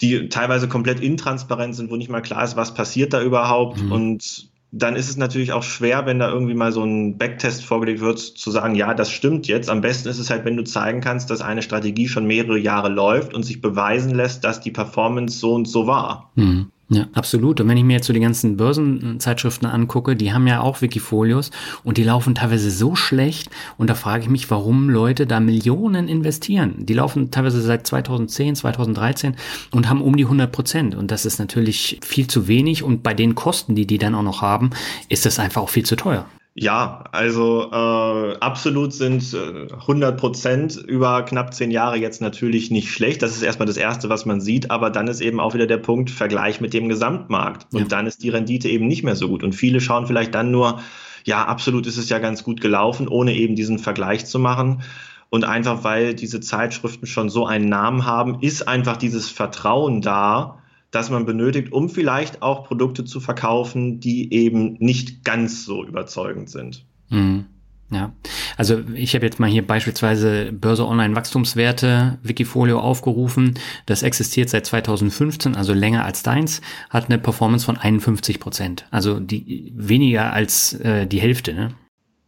die teilweise komplett intransparent sind, wo nicht mal klar ist, was passiert da überhaupt. Mhm. Und dann ist es natürlich auch schwer, wenn da irgendwie mal so ein Backtest vorgelegt wird, zu sagen, ja, das stimmt jetzt. Am besten ist es halt, wenn du zeigen kannst, dass eine Strategie schon mehrere Jahre läuft und sich beweisen lässt, dass die Performance so und so war. Mhm. Ja, absolut. Und wenn ich mir jetzt so die ganzen Börsenzeitschriften angucke, die haben ja auch Wikifolios und die laufen teilweise so schlecht. Und da frage ich mich, warum Leute da Millionen investieren. Die laufen teilweise seit 2010, 2013 und haben um die 100 Prozent. Und das ist natürlich viel zu wenig. Und bei den Kosten, die die dann auch noch haben, ist das einfach auch viel zu teuer. Ja, also äh, absolut sind äh, 100 Prozent über knapp zehn Jahre jetzt natürlich nicht schlecht. Das ist erstmal das Erste, was man sieht. Aber dann ist eben auch wieder der Punkt Vergleich mit dem Gesamtmarkt. Und ja. dann ist die Rendite eben nicht mehr so gut. Und viele schauen vielleicht dann nur, ja, absolut ist es ja ganz gut gelaufen, ohne eben diesen Vergleich zu machen. Und einfach weil diese Zeitschriften schon so einen Namen haben, ist einfach dieses Vertrauen da, das man benötigt, um vielleicht auch Produkte zu verkaufen, die eben nicht ganz so überzeugend sind. Mhm. Ja, also ich habe jetzt mal hier beispielsweise Börse Online Wachstumswerte Wikifolio aufgerufen. Das existiert seit 2015, also länger als deins, hat eine Performance von 51 Prozent, also die weniger als äh, die Hälfte. Ne?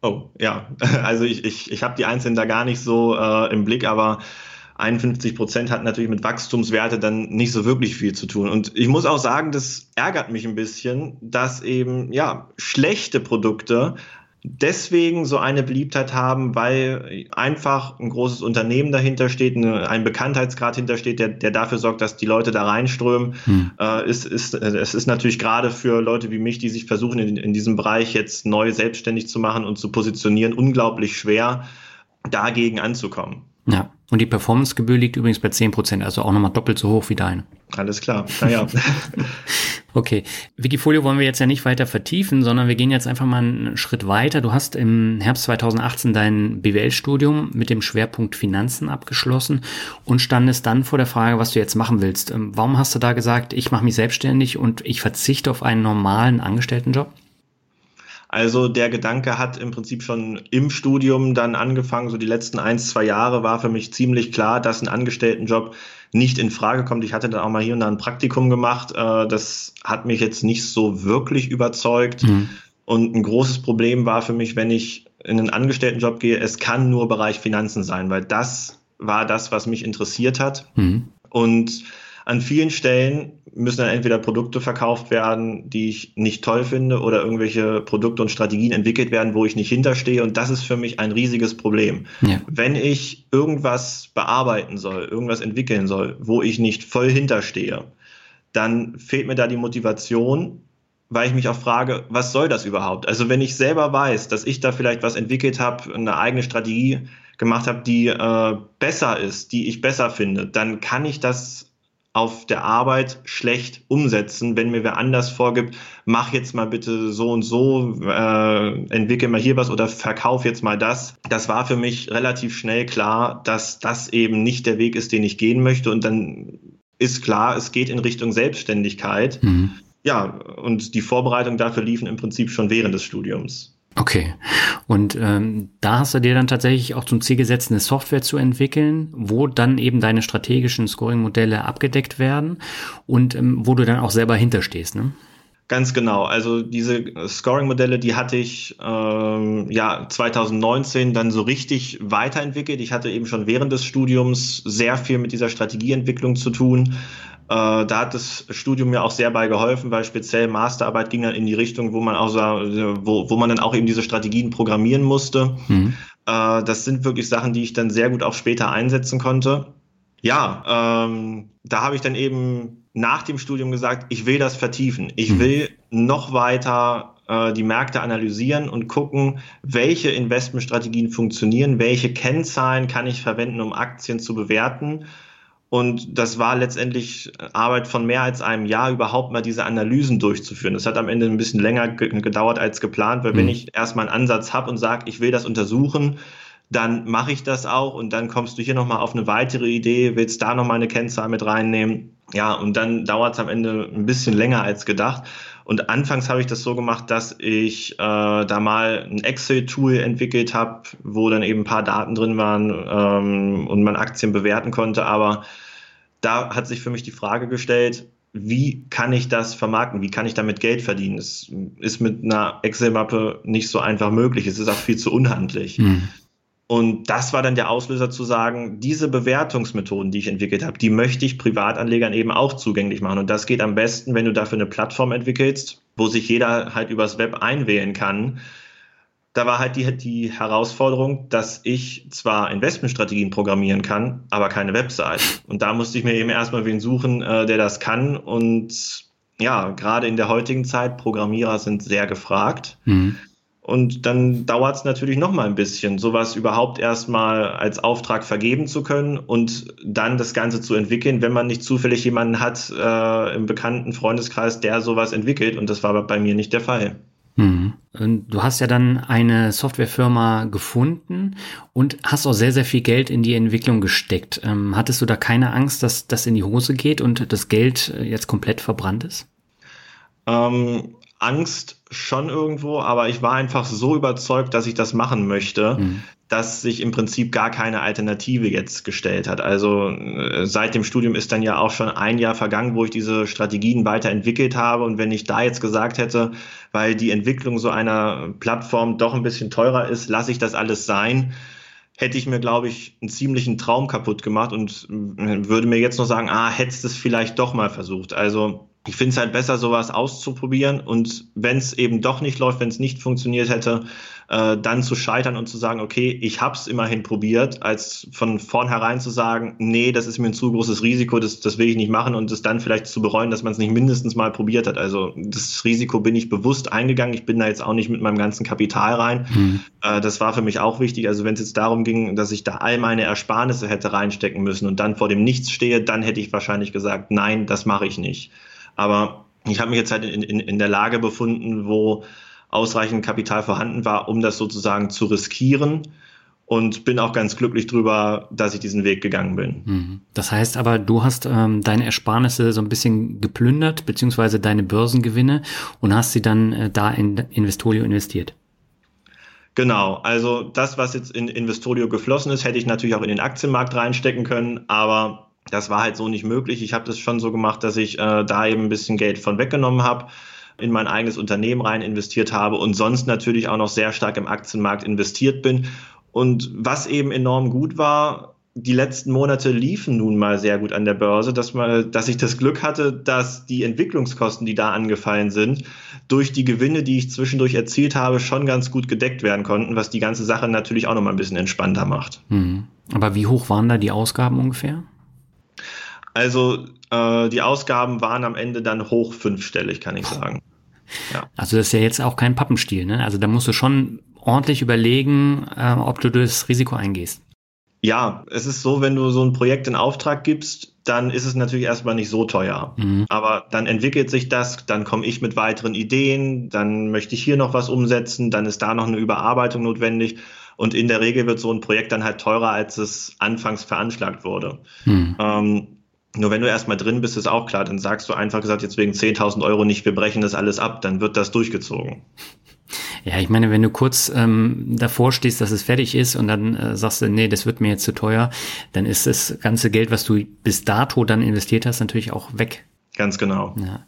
Oh ja, <laughs> also ich, ich, ich habe die Einzelnen da gar nicht so äh, im Blick, aber 51 Prozent hat natürlich mit Wachstumswerte dann nicht so wirklich viel zu tun. Und ich muss auch sagen, das ärgert mich ein bisschen, dass eben ja schlechte Produkte deswegen so eine Beliebtheit haben, weil einfach ein großes Unternehmen dahinter steht, ein Bekanntheitsgrad hintersteht, der, der dafür sorgt, dass die Leute da reinströmen. Hm. Äh, ist, ist, es ist natürlich gerade für Leute wie mich, die sich versuchen, in, in diesem Bereich jetzt neu selbstständig zu machen und zu positionieren, unglaublich schwer, dagegen anzukommen. Ja, und die Performancegebühr liegt übrigens bei 10%, also auch nochmal doppelt so hoch wie deine. Alles klar, naja. <laughs> okay, Wikifolio wollen wir jetzt ja nicht weiter vertiefen, sondern wir gehen jetzt einfach mal einen Schritt weiter. Du hast im Herbst 2018 dein BWL-Studium mit dem Schwerpunkt Finanzen abgeschlossen und standest dann vor der Frage, was du jetzt machen willst. Ähm, warum hast du da gesagt, ich mache mich selbstständig und ich verzichte auf einen normalen Angestelltenjob? Also der Gedanke hat im Prinzip schon im Studium dann angefangen. So die letzten ein, zwei Jahre war für mich ziemlich klar, dass ein Angestelltenjob nicht in Frage kommt. Ich hatte dann auch mal hier und da ein Praktikum gemacht. Äh, das hat mich jetzt nicht so wirklich überzeugt. Mhm. Und ein großes Problem war für mich, wenn ich in einen Angestelltenjob gehe, es kann nur Bereich Finanzen sein, weil das war das, was mich interessiert hat. Mhm. Und an vielen Stellen müssen dann entweder Produkte verkauft werden, die ich nicht toll finde, oder irgendwelche Produkte und Strategien entwickelt werden, wo ich nicht hinterstehe. Und das ist für mich ein riesiges Problem. Ja. Wenn ich irgendwas bearbeiten soll, irgendwas entwickeln soll, wo ich nicht voll hinterstehe, dann fehlt mir da die Motivation, weil ich mich auch frage, was soll das überhaupt? Also wenn ich selber weiß, dass ich da vielleicht was entwickelt habe, eine eigene Strategie gemacht habe, die äh, besser ist, die ich besser finde, dann kann ich das auf der Arbeit schlecht umsetzen, wenn mir wer anders vorgibt, mach jetzt mal bitte so und so, äh, entwickel mal hier was oder verkauf jetzt mal das. Das war für mich relativ schnell klar, dass das eben nicht der Weg ist, den ich gehen möchte. Und dann ist klar, es geht in Richtung Selbstständigkeit. Mhm. Ja, und die Vorbereitungen dafür liefen im Prinzip schon während des Studiums. Okay. Und ähm, da hast du dir dann tatsächlich auch zum Ziel gesetzt, eine Software zu entwickeln, wo dann eben deine strategischen Scoring-Modelle abgedeckt werden und ähm, wo du dann auch selber hinterstehst, ne? Ganz genau. Also diese Scoring-Modelle, die hatte ich ähm, ja 2019 dann so richtig weiterentwickelt. Ich hatte eben schon während des Studiums sehr viel mit dieser Strategieentwicklung zu tun. Äh, da hat das Studium mir auch sehr bei geholfen, weil speziell Masterarbeit ging dann in die Richtung, wo man auch wo, wo man dann auch eben diese Strategien programmieren musste. Mhm. Äh, das sind wirklich Sachen, die ich dann sehr gut auch später einsetzen konnte. Ja, ähm, da habe ich dann eben nach dem Studium gesagt, ich will das vertiefen. Ich mhm. will noch weiter äh, die Märkte analysieren und gucken, welche Investmentstrategien funktionieren, welche Kennzahlen kann ich verwenden, um Aktien zu bewerten und das war letztendlich Arbeit von mehr als einem Jahr, überhaupt mal diese Analysen durchzuführen. Das hat am Ende ein bisschen länger gedauert als geplant, weil mhm. wenn ich erstmal einen Ansatz habe und sage, ich will das untersuchen, dann mache ich das auch und dann kommst du hier nochmal auf eine weitere Idee, willst da nochmal eine Kennzahl mit reinnehmen. Ja, und dann dauert es am Ende ein bisschen länger als gedacht. Und anfangs habe ich das so gemacht, dass ich äh, da mal ein Excel-Tool entwickelt habe, wo dann eben ein paar Daten drin waren ähm, und man Aktien bewerten konnte. Aber da hat sich für mich die Frage gestellt, wie kann ich das vermarkten? Wie kann ich damit Geld verdienen? Es ist mit einer Excel-Mappe nicht so einfach möglich. Es ist auch viel zu unhandlich. Mhm. Und das war dann der Auslöser zu sagen, diese Bewertungsmethoden, die ich entwickelt habe, die möchte ich Privatanlegern eben auch zugänglich machen. Und das geht am besten, wenn du dafür eine Plattform entwickelst, wo sich jeder halt übers Web einwählen kann. Da war halt die, die Herausforderung, dass ich zwar Investmentstrategien programmieren kann, aber keine Website. Und da musste ich mir eben erstmal wen suchen, äh, der das kann. Und ja, gerade in der heutigen Zeit, Programmierer sind sehr gefragt. Mhm. Und dann dauert es natürlich noch mal ein bisschen, sowas überhaupt erstmal als Auftrag vergeben zu können und dann das Ganze zu entwickeln, wenn man nicht zufällig jemanden hat äh, im bekannten Freundeskreis, der sowas entwickelt. Und das war bei mir nicht der Fall. Mhm. Du hast ja dann eine Softwarefirma gefunden und hast auch sehr, sehr viel Geld in die Entwicklung gesteckt. Ähm, hattest du da keine Angst, dass das in die Hose geht und das Geld äh, jetzt komplett verbrannt ist? Ähm, Angst schon irgendwo, aber ich war einfach so überzeugt, dass ich das machen möchte, mhm. dass sich im Prinzip gar keine Alternative jetzt gestellt hat. Also äh, seit dem Studium ist dann ja auch schon ein Jahr vergangen, wo ich diese Strategien weiterentwickelt habe. Und wenn ich da jetzt gesagt hätte, weil die Entwicklung so einer Plattform doch ein bisschen teurer ist, lasse ich das alles sein, hätte ich mir, glaube ich, einen ziemlichen Traum kaputt gemacht und äh, würde mir jetzt noch sagen, ah, hättest es vielleicht doch mal versucht. Also ich finde es halt besser, sowas auszuprobieren und wenn es eben doch nicht läuft, wenn es nicht funktioniert hätte, äh, dann zu scheitern und zu sagen, okay, ich habe es immerhin probiert, als von vornherein zu sagen, nee, das ist mir ein zu großes Risiko, das, das will ich nicht machen und es dann vielleicht zu bereuen, dass man es nicht mindestens mal probiert hat. Also das Risiko bin ich bewusst eingegangen. Ich bin da jetzt auch nicht mit meinem ganzen Kapital rein. Mhm. Äh, das war für mich auch wichtig. Also wenn es jetzt darum ging, dass ich da all meine Ersparnisse hätte reinstecken müssen und dann vor dem Nichts stehe, dann hätte ich wahrscheinlich gesagt, nein, das mache ich nicht. Aber ich habe mich jetzt halt in, in, in der Lage befunden, wo ausreichend Kapital vorhanden war, um das sozusagen zu riskieren und bin auch ganz glücklich drüber, dass ich diesen Weg gegangen bin. Mhm. Das heißt aber, du hast ähm, deine Ersparnisse so ein bisschen geplündert, beziehungsweise deine Börsengewinne und hast sie dann äh, da in Investorio investiert. Genau, also das, was jetzt in Investorio geflossen ist, hätte ich natürlich auch in den Aktienmarkt reinstecken können, aber das war halt so nicht möglich. Ich habe das schon so gemacht, dass ich äh, da eben ein bisschen Geld von weggenommen habe in mein eigenes Unternehmen rein investiert habe und sonst natürlich auch noch sehr stark im Aktienmarkt investiert bin. Und was eben enorm gut war, die letzten Monate liefen nun mal sehr gut an der Börse, dass, man, dass ich das Glück hatte, dass die Entwicklungskosten, die da angefallen sind, durch die Gewinne, die ich zwischendurch erzielt habe, schon ganz gut gedeckt werden konnten, was die ganze Sache natürlich auch noch mal ein bisschen entspannter macht. Mhm. Aber wie hoch waren da die Ausgaben ungefähr? Also äh, die Ausgaben waren am Ende dann hoch fünfstellig, kann ich sagen. Ja. Also das ist ja jetzt auch kein Pappenstiel, ne? Also da musst du schon ordentlich überlegen, äh, ob du das Risiko eingehst. Ja, es ist so, wenn du so ein Projekt in Auftrag gibst, dann ist es natürlich erstmal nicht so teuer. Mhm. Aber dann entwickelt sich das, dann komme ich mit weiteren Ideen, dann möchte ich hier noch was umsetzen, dann ist da noch eine Überarbeitung notwendig. Und in der Regel wird so ein Projekt dann halt teurer, als es anfangs veranschlagt wurde. Mhm. Ähm, nur wenn du erstmal drin bist, ist auch klar, dann sagst du einfach gesagt, jetzt wegen 10.000 Euro nicht, wir brechen das alles ab, dann wird das durchgezogen. Ja, ich meine, wenn du kurz ähm, davor stehst, dass es fertig ist und dann äh, sagst du, nee, das wird mir jetzt zu teuer, dann ist das ganze Geld, was du bis dato dann investiert hast, natürlich auch weg. Ganz genau. Ja.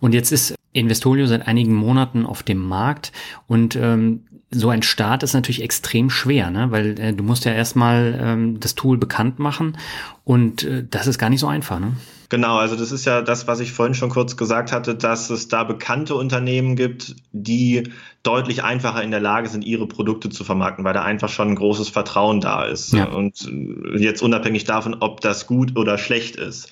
Und jetzt ist Investorio seit einigen Monaten auf dem Markt und ähm, so ein Start ist natürlich extrem schwer, ne? weil äh, du musst ja erstmal ähm, das Tool bekannt machen und äh, das ist gar nicht so einfach. Ne? Genau, also das ist ja das, was ich vorhin schon kurz gesagt hatte, dass es da bekannte Unternehmen gibt, die deutlich einfacher in der Lage sind, ihre Produkte zu vermarkten, weil da einfach schon ein großes Vertrauen da ist. Ja. Und äh, jetzt unabhängig davon, ob das gut oder schlecht ist.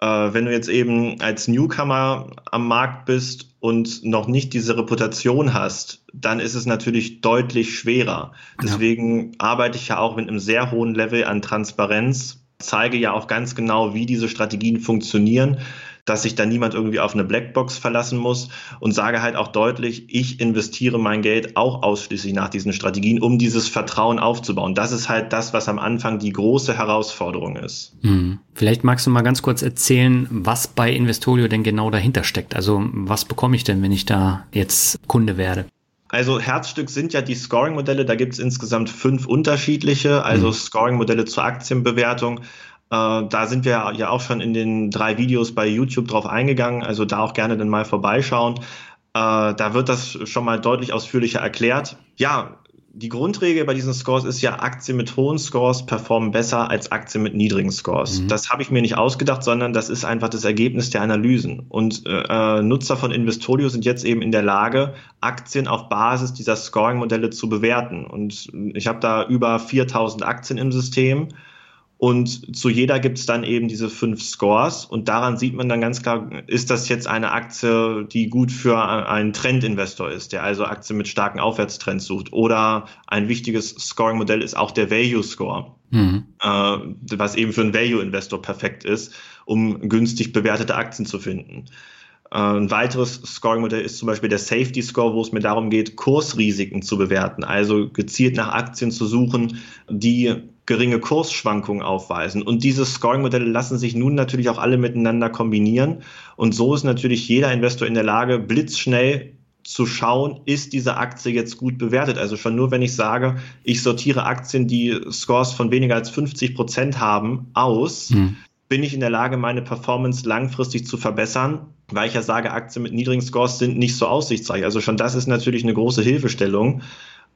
Äh, wenn du jetzt eben als Newcomer am Markt bist und noch nicht diese Reputation hast, dann ist es natürlich deutlich schwerer. Deswegen ja. arbeite ich ja auch mit einem sehr hohen Level an Transparenz, zeige ja auch ganz genau, wie diese Strategien funktionieren, dass sich da niemand irgendwie auf eine Blackbox verlassen muss und sage halt auch deutlich, ich investiere mein Geld auch ausschließlich nach diesen Strategien, um dieses Vertrauen aufzubauen. Das ist halt das, was am Anfang die große Herausforderung ist. Hm. Vielleicht magst du mal ganz kurz erzählen, was bei Investorio denn genau dahinter steckt. Also was bekomme ich denn, wenn ich da jetzt Kunde werde? Also Herzstück sind ja die Scoring-Modelle. Da gibt es insgesamt fünf unterschiedliche, also mhm. Scoring-Modelle zur Aktienbewertung. Äh, da sind wir ja auch schon in den drei Videos bei YouTube drauf eingegangen, also da auch gerne dann mal vorbeischauen. Äh, da wird das schon mal deutlich ausführlicher erklärt. Ja, die Grundregel bei diesen Scores ist ja, Aktien mit hohen Scores performen besser als Aktien mit niedrigen Scores. Mhm. Das habe ich mir nicht ausgedacht, sondern das ist einfach das Ergebnis der Analysen. Und äh, Nutzer von Investorio sind jetzt eben in der Lage, Aktien auf Basis dieser Scoring-Modelle zu bewerten. Und ich habe da über 4000 Aktien im System und zu jeder gibt es dann eben diese fünf Scores. Und daran sieht man dann ganz klar, ist das jetzt eine Aktie, die gut für einen Trendinvestor ist, der also Aktien mit starken Aufwärtstrends sucht. Oder ein wichtiges Scoring-Modell ist auch der Value Score, mhm. äh, was eben für einen Value-Investor perfekt ist, um günstig bewertete Aktien zu finden. Äh, ein weiteres Scoring-Modell ist zum Beispiel der Safety Score, wo es mir darum geht, Kursrisiken zu bewerten, also gezielt nach Aktien zu suchen, die geringe Kursschwankungen aufweisen. Und diese Scoring-Modelle lassen sich nun natürlich auch alle miteinander kombinieren. Und so ist natürlich jeder Investor in der Lage, blitzschnell zu schauen, ist diese Aktie jetzt gut bewertet. Also schon nur, wenn ich sage, ich sortiere Aktien, die Scores von weniger als 50 Prozent haben, aus, hm. bin ich in der Lage, meine Performance langfristig zu verbessern, weil ich ja sage, Aktien mit niedrigen Scores sind nicht so aussichtsreich. Also schon das ist natürlich eine große Hilfestellung.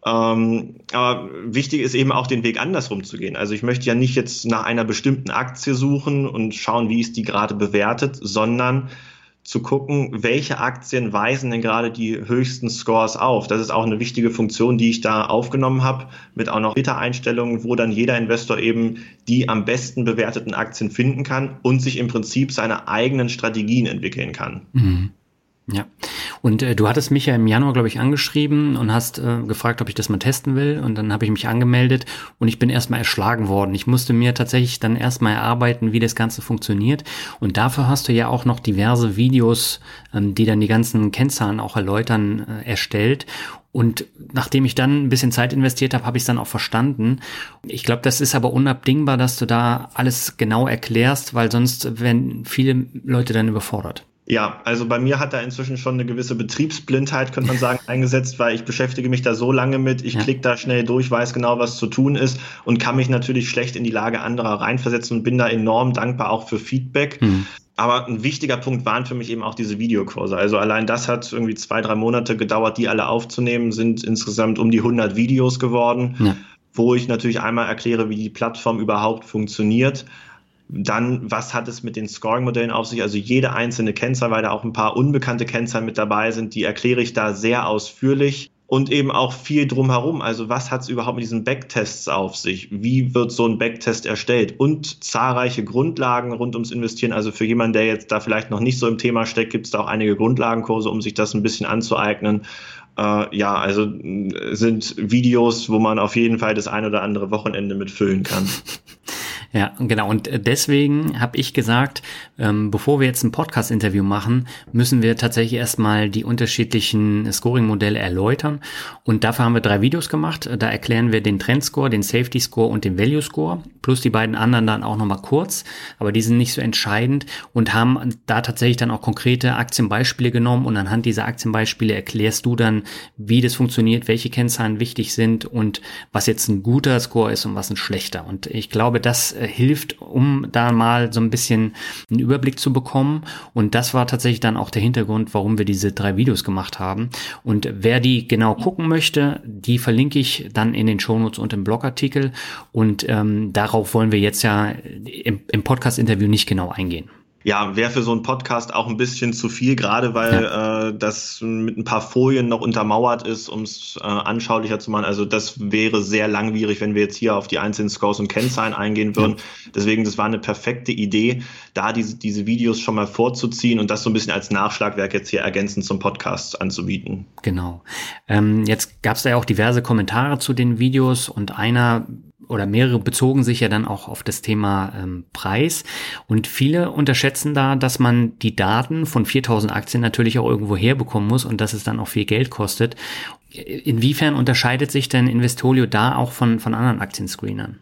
Ähm, aber wichtig ist eben auch den Weg andersrum zu gehen. Also ich möchte ja nicht jetzt nach einer bestimmten Aktie suchen und schauen, wie ist die gerade bewertet, sondern zu gucken, welche Aktien weisen denn gerade die höchsten Scores auf. Das ist auch eine wichtige Funktion, die ich da aufgenommen habe, mit auch noch Beta-Einstellungen, wo dann jeder Investor eben die am besten bewerteten Aktien finden kann und sich im Prinzip seine eigenen Strategien entwickeln kann. Mhm. Ja, und äh, du hattest mich ja im Januar, glaube ich, angeschrieben und hast äh, gefragt, ob ich das mal testen will. Und dann habe ich mich angemeldet und ich bin erstmal erschlagen worden. Ich musste mir tatsächlich dann erstmal erarbeiten, wie das Ganze funktioniert. Und dafür hast du ja auch noch diverse Videos, ähm, die dann die ganzen Kennzahlen auch erläutern, äh, erstellt. Und nachdem ich dann ein bisschen Zeit investiert habe, habe ich es dann auch verstanden. Ich glaube, das ist aber unabdingbar, dass du da alles genau erklärst, weil sonst werden viele Leute dann überfordert. Ja, also bei mir hat da inzwischen schon eine gewisse Betriebsblindheit, könnte man sagen, <laughs> eingesetzt, weil ich beschäftige mich da so lange mit, ich ja. klicke da schnell durch, weiß genau, was zu tun ist und kann mich natürlich schlecht in die Lage anderer reinversetzen und bin da enorm dankbar auch für Feedback. Mhm. Aber ein wichtiger Punkt waren für mich eben auch diese Videokurse. Also allein das hat irgendwie zwei, drei Monate gedauert, die alle aufzunehmen, sind insgesamt um die 100 Videos geworden, ja. wo ich natürlich einmal erkläre, wie die Plattform überhaupt funktioniert dann, was hat es mit den Scoring-Modellen auf sich? Also jede einzelne Kennzahl, weil da auch ein paar unbekannte Kennzahlen mit dabei sind, die erkläre ich da sehr ausführlich und eben auch viel drumherum. Also was hat es überhaupt mit diesen Backtests auf sich? Wie wird so ein Backtest erstellt? Und zahlreiche Grundlagen rund ums Investieren. Also für jemanden, der jetzt da vielleicht noch nicht so im Thema steckt, gibt es da auch einige Grundlagenkurse, um sich das ein bisschen anzueignen. Äh, ja, also sind Videos, wo man auf jeden Fall das ein oder andere Wochenende mitfüllen kann. <laughs> Ja, genau. Und deswegen habe ich gesagt, ähm, bevor wir jetzt ein Podcast-Interview machen, müssen wir tatsächlich erstmal die unterschiedlichen Scoring-Modelle erläutern. Und dafür haben wir drei Videos gemacht. Da erklären wir den Trend-Score, den Safety-Score und den Value-Score. Plus die beiden anderen dann auch nochmal kurz. Aber die sind nicht so entscheidend und haben da tatsächlich dann auch konkrete Aktienbeispiele genommen. Und anhand dieser Aktienbeispiele erklärst du dann, wie das funktioniert, welche Kennzahlen wichtig sind und was jetzt ein guter Score ist und was ein schlechter. Und ich glaube, das äh, hilft, um da mal so ein bisschen einen Überblick zu bekommen. Und das war tatsächlich dann auch der Hintergrund, warum wir diese drei Videos gemacht haben. Und wer die genau gucken möchte, die verlinke ich dann in den Shownotes und im Blogartikel. Und ähm, darauf wollen wir jetzt ja im, im Podcast-Interview nicht genau eingehen ja, wäre für so einen Podcast auch ein bisschen zu viel, gerade weil ja. äh, das mit ein paar Folien noch untermauert ist, um es äh, anschaulicher zu machen. Also das wäre sehr langwierig, wenn wir jetzt hier auf die einzelnen Scores und Kennzahlen eingehen würden. Ja. Deswegen, das war eine perfekte Idee, da diese, diese Videos schon mal vorzuziehen und das so ein bisschen als Nachschlagwerk jetzt hier ergänzend zum Podcast anzubieten. Genau. Ähm, jetzt gab es da ja auch diverse Kommentare zu den Videos und einer oder mehrere bezogen sich ja dann auch auf das Thema ähm, Preis. Und viele unterschätzen da, dass man die Daten von 4000 Aktien natürlich auch irgendwo herbekommen muss und dass es dann auch viel Geld kostet. Inwiefern unterscheidet sich denn Investolio da auch von, von anderen Aktienscreenern?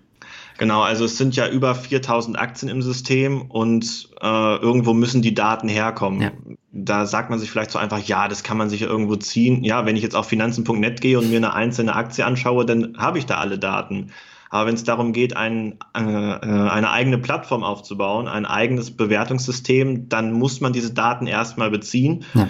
Genau, also es sind ja über 4000 Aktien im System und äh, irgendwo müssen die Daten herkommen. Ja. Da sagt man sich vielleicht so einfach, ja, das kann man sich irgendwo ziehen. Ja, wenn ich jetzt auf finanzen.net gehe und mir eine einzelne Aktie anschaue, dann habe ich da alle Daten. Aber wenn es darum geht, ein, äh, eine eigene Plattform aufzubauen, ein eigenes Bewertungssystem, dann muss man diese Daten erstmal beziehen. Ja.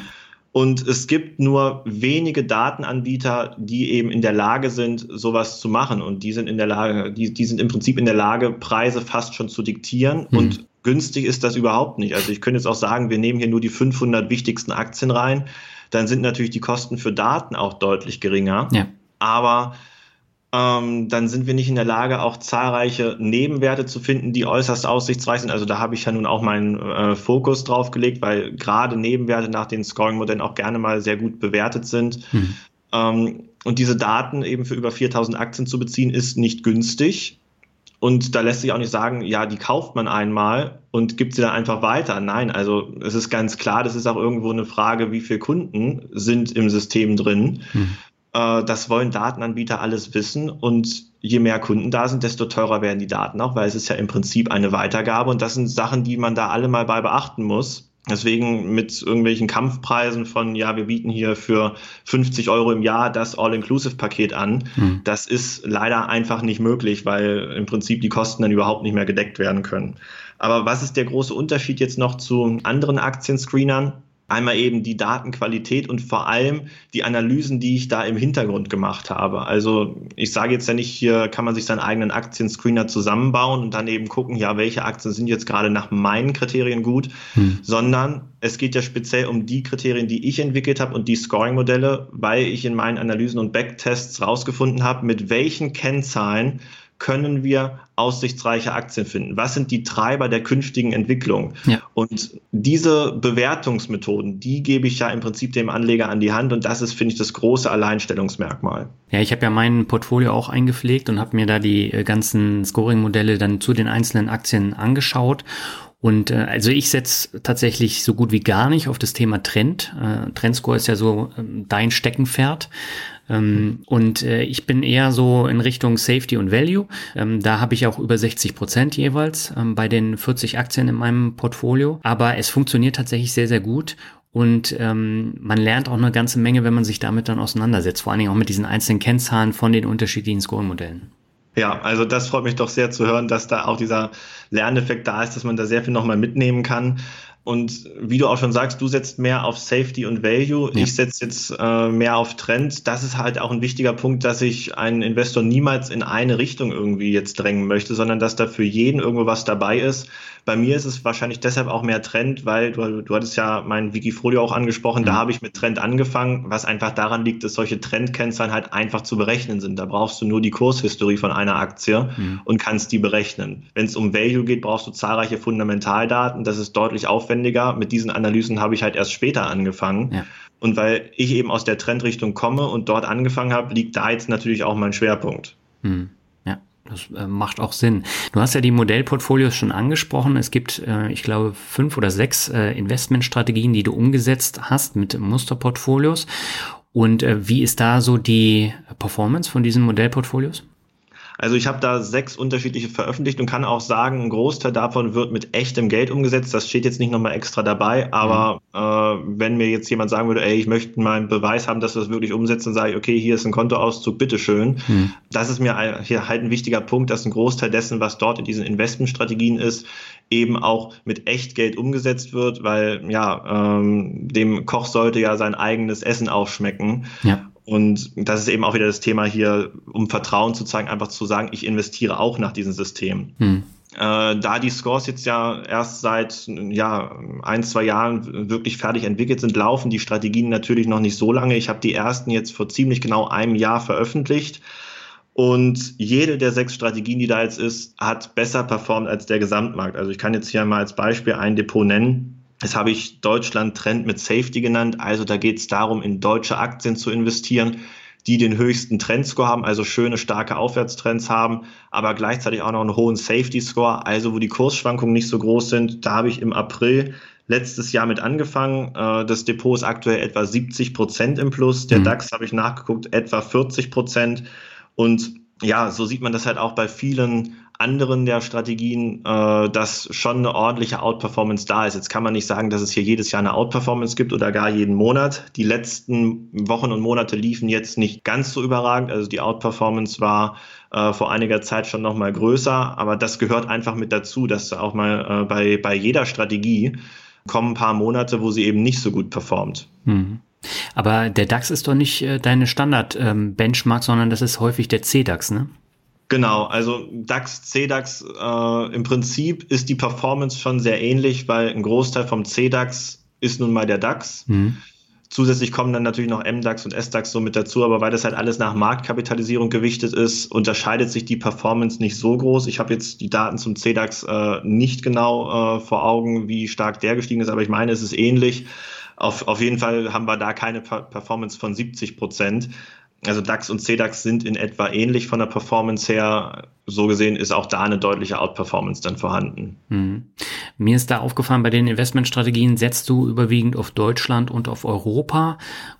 Und es gibt nur wenige Datenanbieter, die eben in der Lage sind, sowas zu machen. Und die sind in der Lage, die, die sind im Prinzip in der Lage, Preise fast schon zu diktieren. Mhm. Und günstig ist das überhaupt nicht. Also ich könnte jetzt auch sagen, wir nehmen hier nur die 500 wichtigsten Aktien rein. Dann sind natürlich die Kosten für Daten auch deutlich geringer. Ja. Aber ähm, dann sind wir nicht in der Lage, auch zahlreiche Nebenwerte zu finden, die äußerst aussichtsreich sind. Also da habe ich ja nun auch meinen äh, Fokus drauf gelegt, weil gerade Nebenwerte nach den Scoring-Modellen auch gerne mal sehr gut bewertet sind. Mhm. Ähm, und diese Daten eben für über 4000 Aktien zu beziehen, ist nicht günstig. Und da lässt sich auch nicht sagen, ja, die kauft man einmal und gibt sie dann einfach weiter. Nein, also es ist ganz klar, das ist auch irgendwo eine Frage, wie viele Kunden sind im System drin. Hm. Äh, das wollen Datenanbieter alles wissen und je mehr Kunden da sind, desto teurer werden die Daten auch, weil es ist ja im Prinzip eine Weitergabe und das sind Sachen, die man da alle mal bei beachten muss. Deswegen mit irgendwelchen Kampfpreisen von, ja, wir bieten hier für 50 Euro im Jahr das All-Inclusive-Paket an. Hm. Das ist leider einfach nicht möglich, weil im Prinzip die Kosten dann überhaupt nicht mehr gedeckt werden können. Aber was ist der große Unterschied jetzt noch zu anderen Aktienscreenern? Einmal eben die Datenqualität und vor allem die Analysen, die ich da im Hintergrund gemacht habe. Also ich sage jetzt ja nicht, hier kann man sich seinen eigenen Aktienscreener zusammenbauen und dann eben gucken, ja, welche Aktien sind jetzt gerade nach meinen Kriterien gut, hm. sondern es geht ja speziell um die Kriterien, die ich entwickelt habe und die Scoring-Modelle, weil ich in meinen Analysen und Backtests rausgefunden habe, mit welchen Kennzahlen können wir aussichtsreiche Aktien finden? Was sind die Treiber der künftigen Entwicklung? Ja. Und diese Bewertungsmethoden, die gebe ich ja im Prinzip dem Anleger an die Hand und das ist, finde ich, das große Alleinstellungsmerkmal. Ja, ich habe ja mein Portfolio auch eingepflegt und habe mir da die äh, ganzen Scoring-Modelle dann zu den einzelnen Aktien angeschaut und äh, also ich setze tatsächlich so gut wie gar nicht auf das Thema Trend. Äh, Trendscore ist ja so äh, dein Steckenpferd. Ähm, und äh, ich bin eher so in Richtung Safety und Value. Ähm, da habe ich auch über 60 Prozent jeweils ähm, bei den 40 Aktien in meinem Portfolio. Aber es funktioniert tatsächlich sehr, sehr gut. Und ähm, man lernt auch eine ganze Menge, wenn man sich damit dann auseinandersetzt. Vor allen Dingen auch mit diesen einzelnen Kennzahlen von den unterschiedlichen Scoring-Modellen. Ja, also das freut mich doch sehr zu hören, dass da auch dieser Lerneffekt da ist, dass man da sehr viel nochmal mitnehmen kann. Und wie du auch schon sagst, du setzt mehr auf Safety und Value. Ja. Ich setze jetzt äh, mehr auf Trend. Das ist halt auch ein wichtiger Punkt, dass ich einen Investor niemals in eine Richtung irgendwie jetzt drängen möchte, sondern dass da für jeden irgendwo was dabei ist. Bei mir ist es wahrscheinlich deshalb auch mehr Trend, weil du, du hattest ja mein Wikifolio auch angesprochen. Mhm. Da habe ich mit Trend angefangen, was einfach daran liegt, dass solche Trendkennzahlen halt einfach zu berechnen sind. Da brauchst du nur die Kurshistorie von einer Aktie mhm. und kannst die berechnen. Wenn es um Value geht, brauchst du zahlreiche Fundamentaldaten. Das ist deutlich aufwendiger. Mit diesen Analysen habe ich halt erst später angefangen. Ja. Und weil ich eben aus der Trendrichtung komme und dort angefangen habe, liegt da jetzt natürlich auch mein Schwerpunkt. Hm. Das äh, macht auch Sinn. Du hast ja die Modellportfolios schon angesprochen. Es gibt, äh, ich glaube, fünf oder sechs äh, Investmentstrategien, die du umgesetzt hast mit Musterportfolios. Und wie ist da so die Performance von diesen Modellportfolios? Also ich habe da sechs unterschiedliche veröffentlicht und kann auch sagen, ein Großteil davon wird mit echtem Geld umgesetzt. Das steht jetzt nicht nochmal extra dabei, aber mhm. äh, wenn mir jetzt jemand sagen würde, ey, ich möchte mal einen Beweis haben, dass wir das wirklich umsetzen, sage ich, okay, hier ist ein Kontoauszug, bitteschön. Mhm. Das ist mir hier halt ein wichtiger Punkt, dass ein Großteil dessen, was dort in diesen Investmentstrategien ist, eben auch mit Echtgeld umgesetzt wird, weil ja, ähm, dem Koch sollte ja sein eigenes Essen aufschmecken. Ja. Und das ist eben auch wieder das Thema hier, um Vertrauen zu zeigen, einfach zu sagen, ich investiere auch nach diesem System. Hm. Äh, da die Scores jetzt ja erst seit ja, ein, zwei Jahren wirklich fertig entwickelt sind, laufen die Strategien natürlich noch nicht so lange. Ich habe die ersten jetzt vor ziemlich genau einem Jahr veröffentlicht. Und jede der sechs Strategien, die da jetzt ist, hat besser performt als der Gesamtmarkt. Also ich kann jetzt hier mal als Beispiel ein Depot nennen. Das habe ich Deutschland Trend mit Safety genannt. Also da geht es darum, in deutsche Aktien zu investieren, die den höchsten Trendscore haben, also schöne, starke Aufwärtstrends haben, aber gleichzeitig auch noch einen hohen Safety Score, also wo die Kursschwankungen nicht so groß sind. Da habe ich im April letztes Jahr mit angefangen. Äh, das Depot ist aktuell etwa 70 Prozent im Plus. Der mhm. DAX habe ich nachgeguckt, etwa 40 Prozent. Und ja, so sieht man das halt auch bei vielen anderen der Strategien, äh, dass schon eine ordentliche Outperformance da ist. Jetzt kann man nicht sagen, dass es hier jedes Jahr eine Outperformance gibt oder gar jeden Monat. Die letzten Wochen und Monate liefen jetzt nicht ganz so überragend. Also die Outperformance war äh, vor einiger Zeit schon noch mal größer, aber das gehört einfach mit dazu, dass auch mal äh, bei, bei jeder Strategie kommen ein paar Monate, wo sie eben nicht so gut performt. Mhm. Aber der DAX ist doch nicht äh, deine Standard-Benchmark, ähm, sondern das ist häufig der CDAX, ne? Genau, also DAX, CDAX, äh, im Prinzip ist die Performance schon sehr ähnlich, weil ein Großteil vom CDAX ist nun mal der DAX. Mhm. Zusätzlich kommen dann natürlich noch MDAX und SDAX so mit dazu, aber weil das halt alles nach Marktkapitalisierung gewichtet ist, unterscheidet sich die Performance nicht so groß. Ich habe jetzt die Daten zum CDAX äh, nicht genau äh, vor Augen, wie stark der gestiegen ist, aber ich meine, es ist ähnlich. Auf, auf jeden Fall haben wir da keine Performance von 70 Prozent. Also DAX und CDAX sind in etwa ähnlich von der Performance her. So gesehen ist auch da eine deutliche Outperformance dann vorhanden. Mhm. Mir ist da aufgefallen, bei den Investmentstrategien setzt du überwiegend auf Deutschland und auf Europa,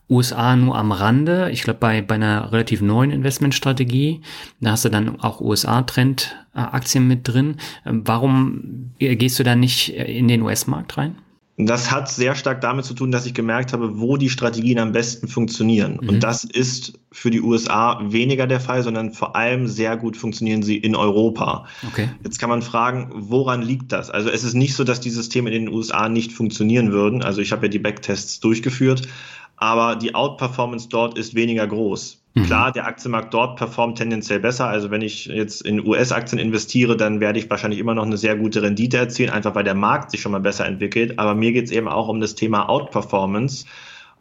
USA nur am Rande. Ich glaube, bei, bei einer relativ neuen Investmentstrategie, da hast du dann auch USA-Trend-Aktien mit drin. Warum gehst du da nicht in den US-Markt rein? Das hat sehr stark damit zu tun, dass ich gemerkt habe, wo die Strategien am besten funktionieren. Mhm. Und das ist für die USA weniger der Fall, sondern vor allem sehr gut funktionieren sie in Europa. Okay. Jetzt kann man fragen, woran liegt das? Also es ist nicht so, dass die Systeme in den USA nicht funktionieren würden. Also ich habe ja die Backtests durchgeführt, aber die Outperformance dort ist weniger groß. Mhm. Klar, der Aktienmarkt dort performt tendenziell besser. Also wenn ich jetzt in US-Aktien investiere, dann werde ich wahrscheinlich immer noch eine sehr gute Rendite erzielen, einfach weil der Markt sich schon mal besser entwickelt. Aber mir geht es eben auch um das Thema Outperformance.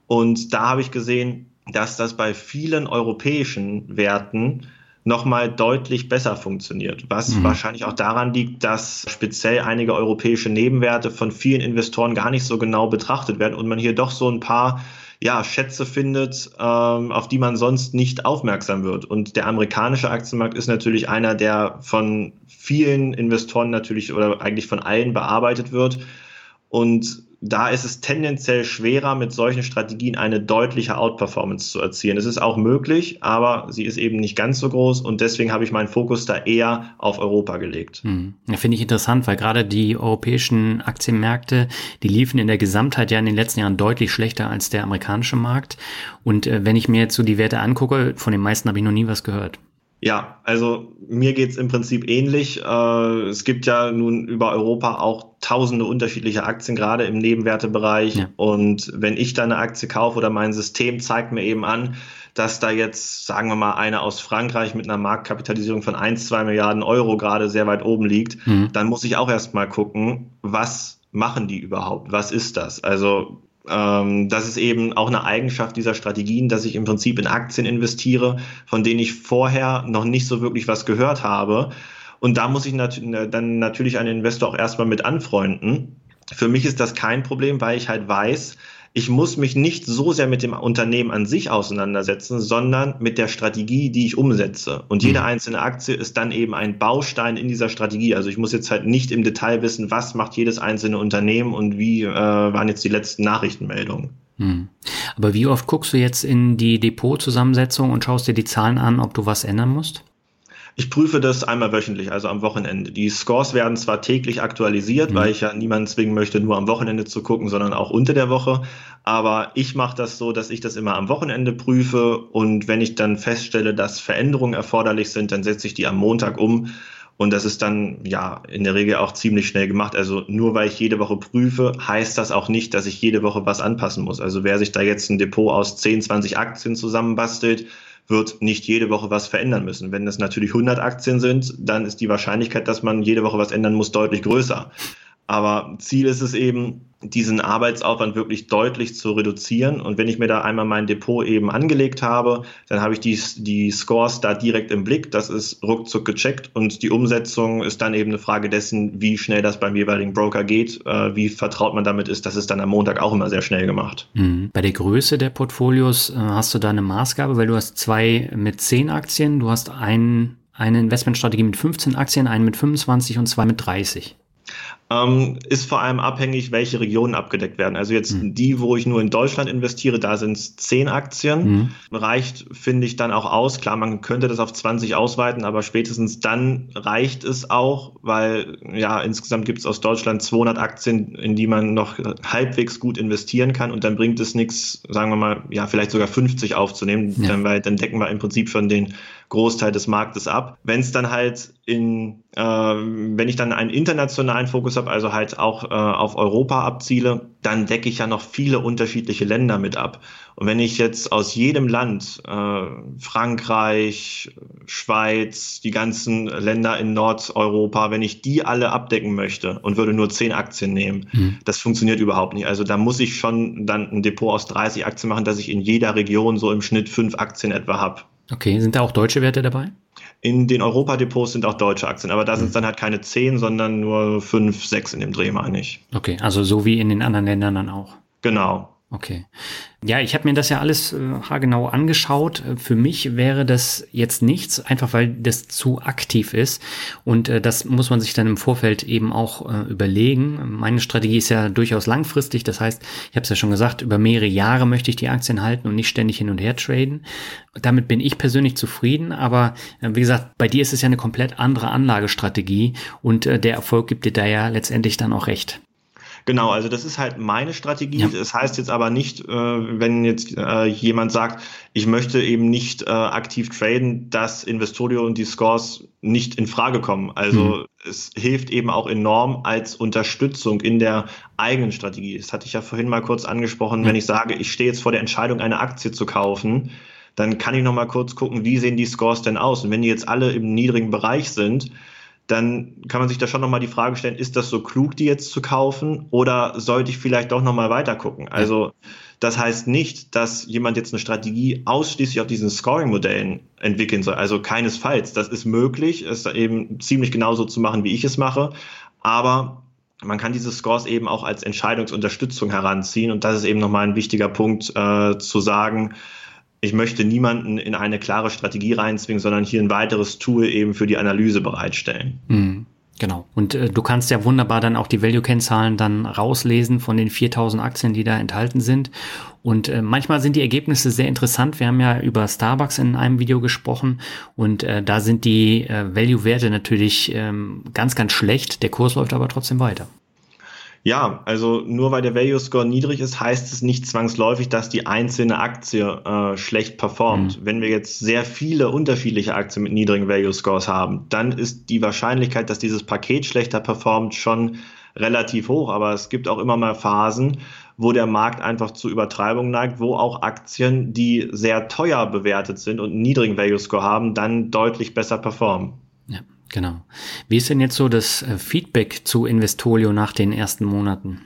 Und da habe ich gesehen, dass das bei vielen europäischen Werten nochmal deutlich besser funktioniert, was mhm. wahrscheinlich auch daran liegt, dass speziell einige europäische Nebenwerte von vielen Investoren gar nicht so genau betrachtet werden und man hier doch so ein paar ja, Schätze findet, ähm, auf die man sonst nicht aufmerksam wird. Und der amerikanische Aktienmarkt ist natürlich einer, der von vielen Investoren natürlich oder eigentlich von allen bearbeitet wird. Und da ist es tendenziell schwerer, mit solchen Strategien eine deutliche Outperformance zu erzielen. Es ist auch möglich, aber sie ist eben nicht ganz so groß und deswegen habe ich meinen Fokus da eher auf Europa gelegt. Hm. Finde ich interessant, weil gerade die europäischen Aktienmärkte, die liefen in der Gesamtheit ja in den letzten Jahren deutlich schlechter als der amerikanische Markt. Und äh, wenn ich mir jetzt so die Werte angucke, von den meisten habe ich noch nie was gehört. Ja, also mir geht's im Prinzip ähnlich. Äh, es gibt ja nun über Europa auch tausende unterschiedliche Aktien, gerade im Nebenwertebereich. Ja. Und wenn ich da eine Aktie kaufe oder mein System zeigt mir eben an, dass da jetzt, sagen wir mal, eine aus Frankreich mit einer Marktkapitalisierung von 1, 2 Milliarden Euro gerade sehr weit oben liegt, mhm. dann muss ich auch erstmal gucken, was machen die überhaupt? Was ist das? Also ähm, das ist eben auch eine Eigenschaft dieser Strategien, dass ich im Prinzip in Aktien investiere, von denen ich vorher noch nicht so wirklich was gehört habe. Und da muss ich nat dann natürlich einen Investor auch erstmal mit anfreunden. Für mich ist das kein Problem, weil ich halt weiß, ich muss mich nicht so sehr mit dem Unternehmen an sich auseinandersetzen, sondern mit der Strategie, die ich umsetze. Und jede mhm. einzelne Aktie ist dann eben ein Baustein in dieser Strategie. Also ich muss jetzt halt nicht im Detail wissen, was macht jedes einzelne Unternehmen und wie äh, waren jetzt die letzten Nachrichtenmeldungen. Hm. Aber wie oft guckst du jetzt in die Depotzusammensetzung und schaust dir die Zahlen an, ob du was ändern musst? Ich prüfe das einmal wöchentlich, also am Wochenende. Die Scores werden zwar täglich aktualisiert, mhm. weil ich ja niemanden zwingen möchte, nur am Wochenende zu gucken, sondern auch unter der Woche. Aber ich mache das so, dass ich das immer am Wochenende prüfe und wenn ich dann feststelle, dass Veränderungen erforderlich sind, dann setze ich die am Montag um. Und das ist dann ja in der Regel auch ziemlich schnell gemacht. Also nur weil ich jede Woche prüfe, heißt das auch nicht, dass ich jede Woche was anpassen muss. Also wer sich da jetzt ein Depot aus 10, 20 Aktien zusammenbastelt, wird nicht jede Woche was verändern müssen. Wenn das natürlich 100 Aktien sind, dann ist die Wahrscheinlichkeit, dass man jede Woche was ändern muss, deutlich größer. Aber Ziel ist es eben, diesen Arbeitsaufwand wirklich deutlich zu reduzieren. Und wenn ich mir da einmal mein Depot eben angelegt habe, dann habe ich die, die Scores da direkt im Blick. Das ist ruckzuck gecheckt und die Umsetzung ist dann eben eine Frage dessen, wie schnell das beim jeweiligen Broker geht, äh, wie vertraut man damit ist. Das ist dann am Montag auch immer sehr schnell gemacht. Mhm. Bei der Größe der Portfolios äh, hast du da eine Maßgabe, weil du hast zwei mit zehn Aktien, du hast ein, eine Investmentstrategie mit 15 Aktien, einen mit 25 und zwei mit 30 ähm, ist vor allem abhängig, welche Regionen abgedeckt werden. Also jetzt mhm. die, wo ich nur in Deutschland investiere, da sind es zehn Aktien. Mhm. Reicht, finde ich, dann auch aus. Klar, man könnte das auf 20 ausweiten, aber spätestens dann reicht es auch, weil ja, insgesamt gibt es aus Deutschland 200 Aktien, in die man noch halbwegs gut investieren kann und dann bringt es nichts, sagen wir mal, ja, vielleicht sogar 50 aufzunehmen, ja. dann, weil dann decken wir im Prinzip schon den Großteil des Marktes ab. Wenn es dann halt in, äh, wenn ich dann einen internationalen Fokus habe, also halt auch äh, auf Europa abziele, dann decke ich ja noch viele unterschiedliche Länder mit ab. Und wenn ich jetzt aus jedem Land, äh, Frankreich, Schweiz, die ganzen Länder in Nordeuropa, wenn ich die alle abdecken möchte und würde nur zehn Aktien nehmen, mhm. das funktioniert überhaupt nicht. Also da muss ich schon dann ein Depot aus 30 Aktien machen, dass ich in jeder Region so im Schnitt fünf Aktien etwa habe. Okay, sind da auch deutsche Werte dabei? In den Europa-Depots sind auch deutsche Aktien, aber da sind es dann halt keine zehn, sondern nur fünf, sechs in dem Dreh, meine ich. Okay, also so wie in den anderen Ländern dann auch. Genau. Okay. Ja, ich habe mir das ja alles äh, haargenau angeschaut. Äh, für mich wäre das jetzt nichts, einfach weil das zu aktiv ist. Und äh, das muss man sich dann im Vorfeld eben auch äh, überlegen. Meine Strategie ist ja durchaus langfristig. Das heißt, ich habe es ja schon gesagt, über mehrere Jahre möchte ich die Aktien halten und nicht ständig hin und her traden. Damit bin ich persönlich zufrieden. Aber äh, wie gesagt, bei dir ist es ja eine komplett andere Anlagestrategie und äh, der Erfolg gibt dir da ja letztendlich dann auch recht. Genau, also das ist halt meine Strategie. Ja. Das heißt jetzt aber nicht, äh, wenn jetzt äh, jemand sagt, ich möchte eben nicht äh, aktiv traden, dass Investorio und die Scores nicht in Frage kommen. Also mhm. es hilft eben auch enorm als Unterstützung in der eigenen Strategie. Das hatte ich ja vorhin mal kurz angesprochen, ja. wenn ich sage, ich stehe jetzt vor der Entscheidung, eine Aktie zu kaufen, dann kann ich noch mal kurz gucken, wie sehen die Scores denn aus? Und wenn die jetzt alle im niedrigen Bereich sind, dann kann man sich da schon nochmal die Frage stellen, ist das so klug, die jetzt zu kaufen oder sollte ich vielleicht doch nochmal weiter gucken? Also das heißt nicht, dass jemand jetzt eine Strategie ausschließlich auf diesen Scoring-Modellen entwickeln soll. Also keinesfalls. Das ist möglich, es eben ziemlich genauso zu machen, wie ich es mache. Aber man kann diese Scores eben auch als Entscheidungsunterstützung heranziehen. Und das ist eben nochmal ein wichtiger Punkt äh, zu sagen, ich möchte niemanden in eine klare Strategie reinzwingen, sondern hier ein weiteres Tool eben für die Analyse bereitstellen. Mhm. Genau. Und äh, du kannst ja wunderbar dann auch die Value-Kennzahlen dann rauslesen von den 4000 Aktien, die da enthalten sind. Und äh, manchmal sind die Ergebnisse sehr interessant. Wir haben ja über Starbucks in einem Video gesprochen und äh, da sind die äh, Value-Werte natürlich ähm, ganz, ganz schlecht. Der Kurs läuft aber trotzdem weiter. Ja, also nur weil der Value Score niedrig ist, heißt es nicht zwangsläufig, dass die einzelne Aktie äh, schlecht performt. Mhm. Wenn wir jetzt sehr viele unterschiedliche Aktien mit niedrigen Value Scores haben, dann ist die Wahrscheinlichkeit, dass dieses Paket schlechter performt, schon relativ hoch. Aber es gibt auch immer mal Phasen, wo der Markt einfach zu Übertreibung neigt, wo auch Aktien, die sehr teuer bewertet sind und einen niedrigen Value Score haben, dann deutlich besser performen. Ja. Genau. Wie ist denn jetzt so das äh, Feedback zu Investolio nach den ersten Monaten?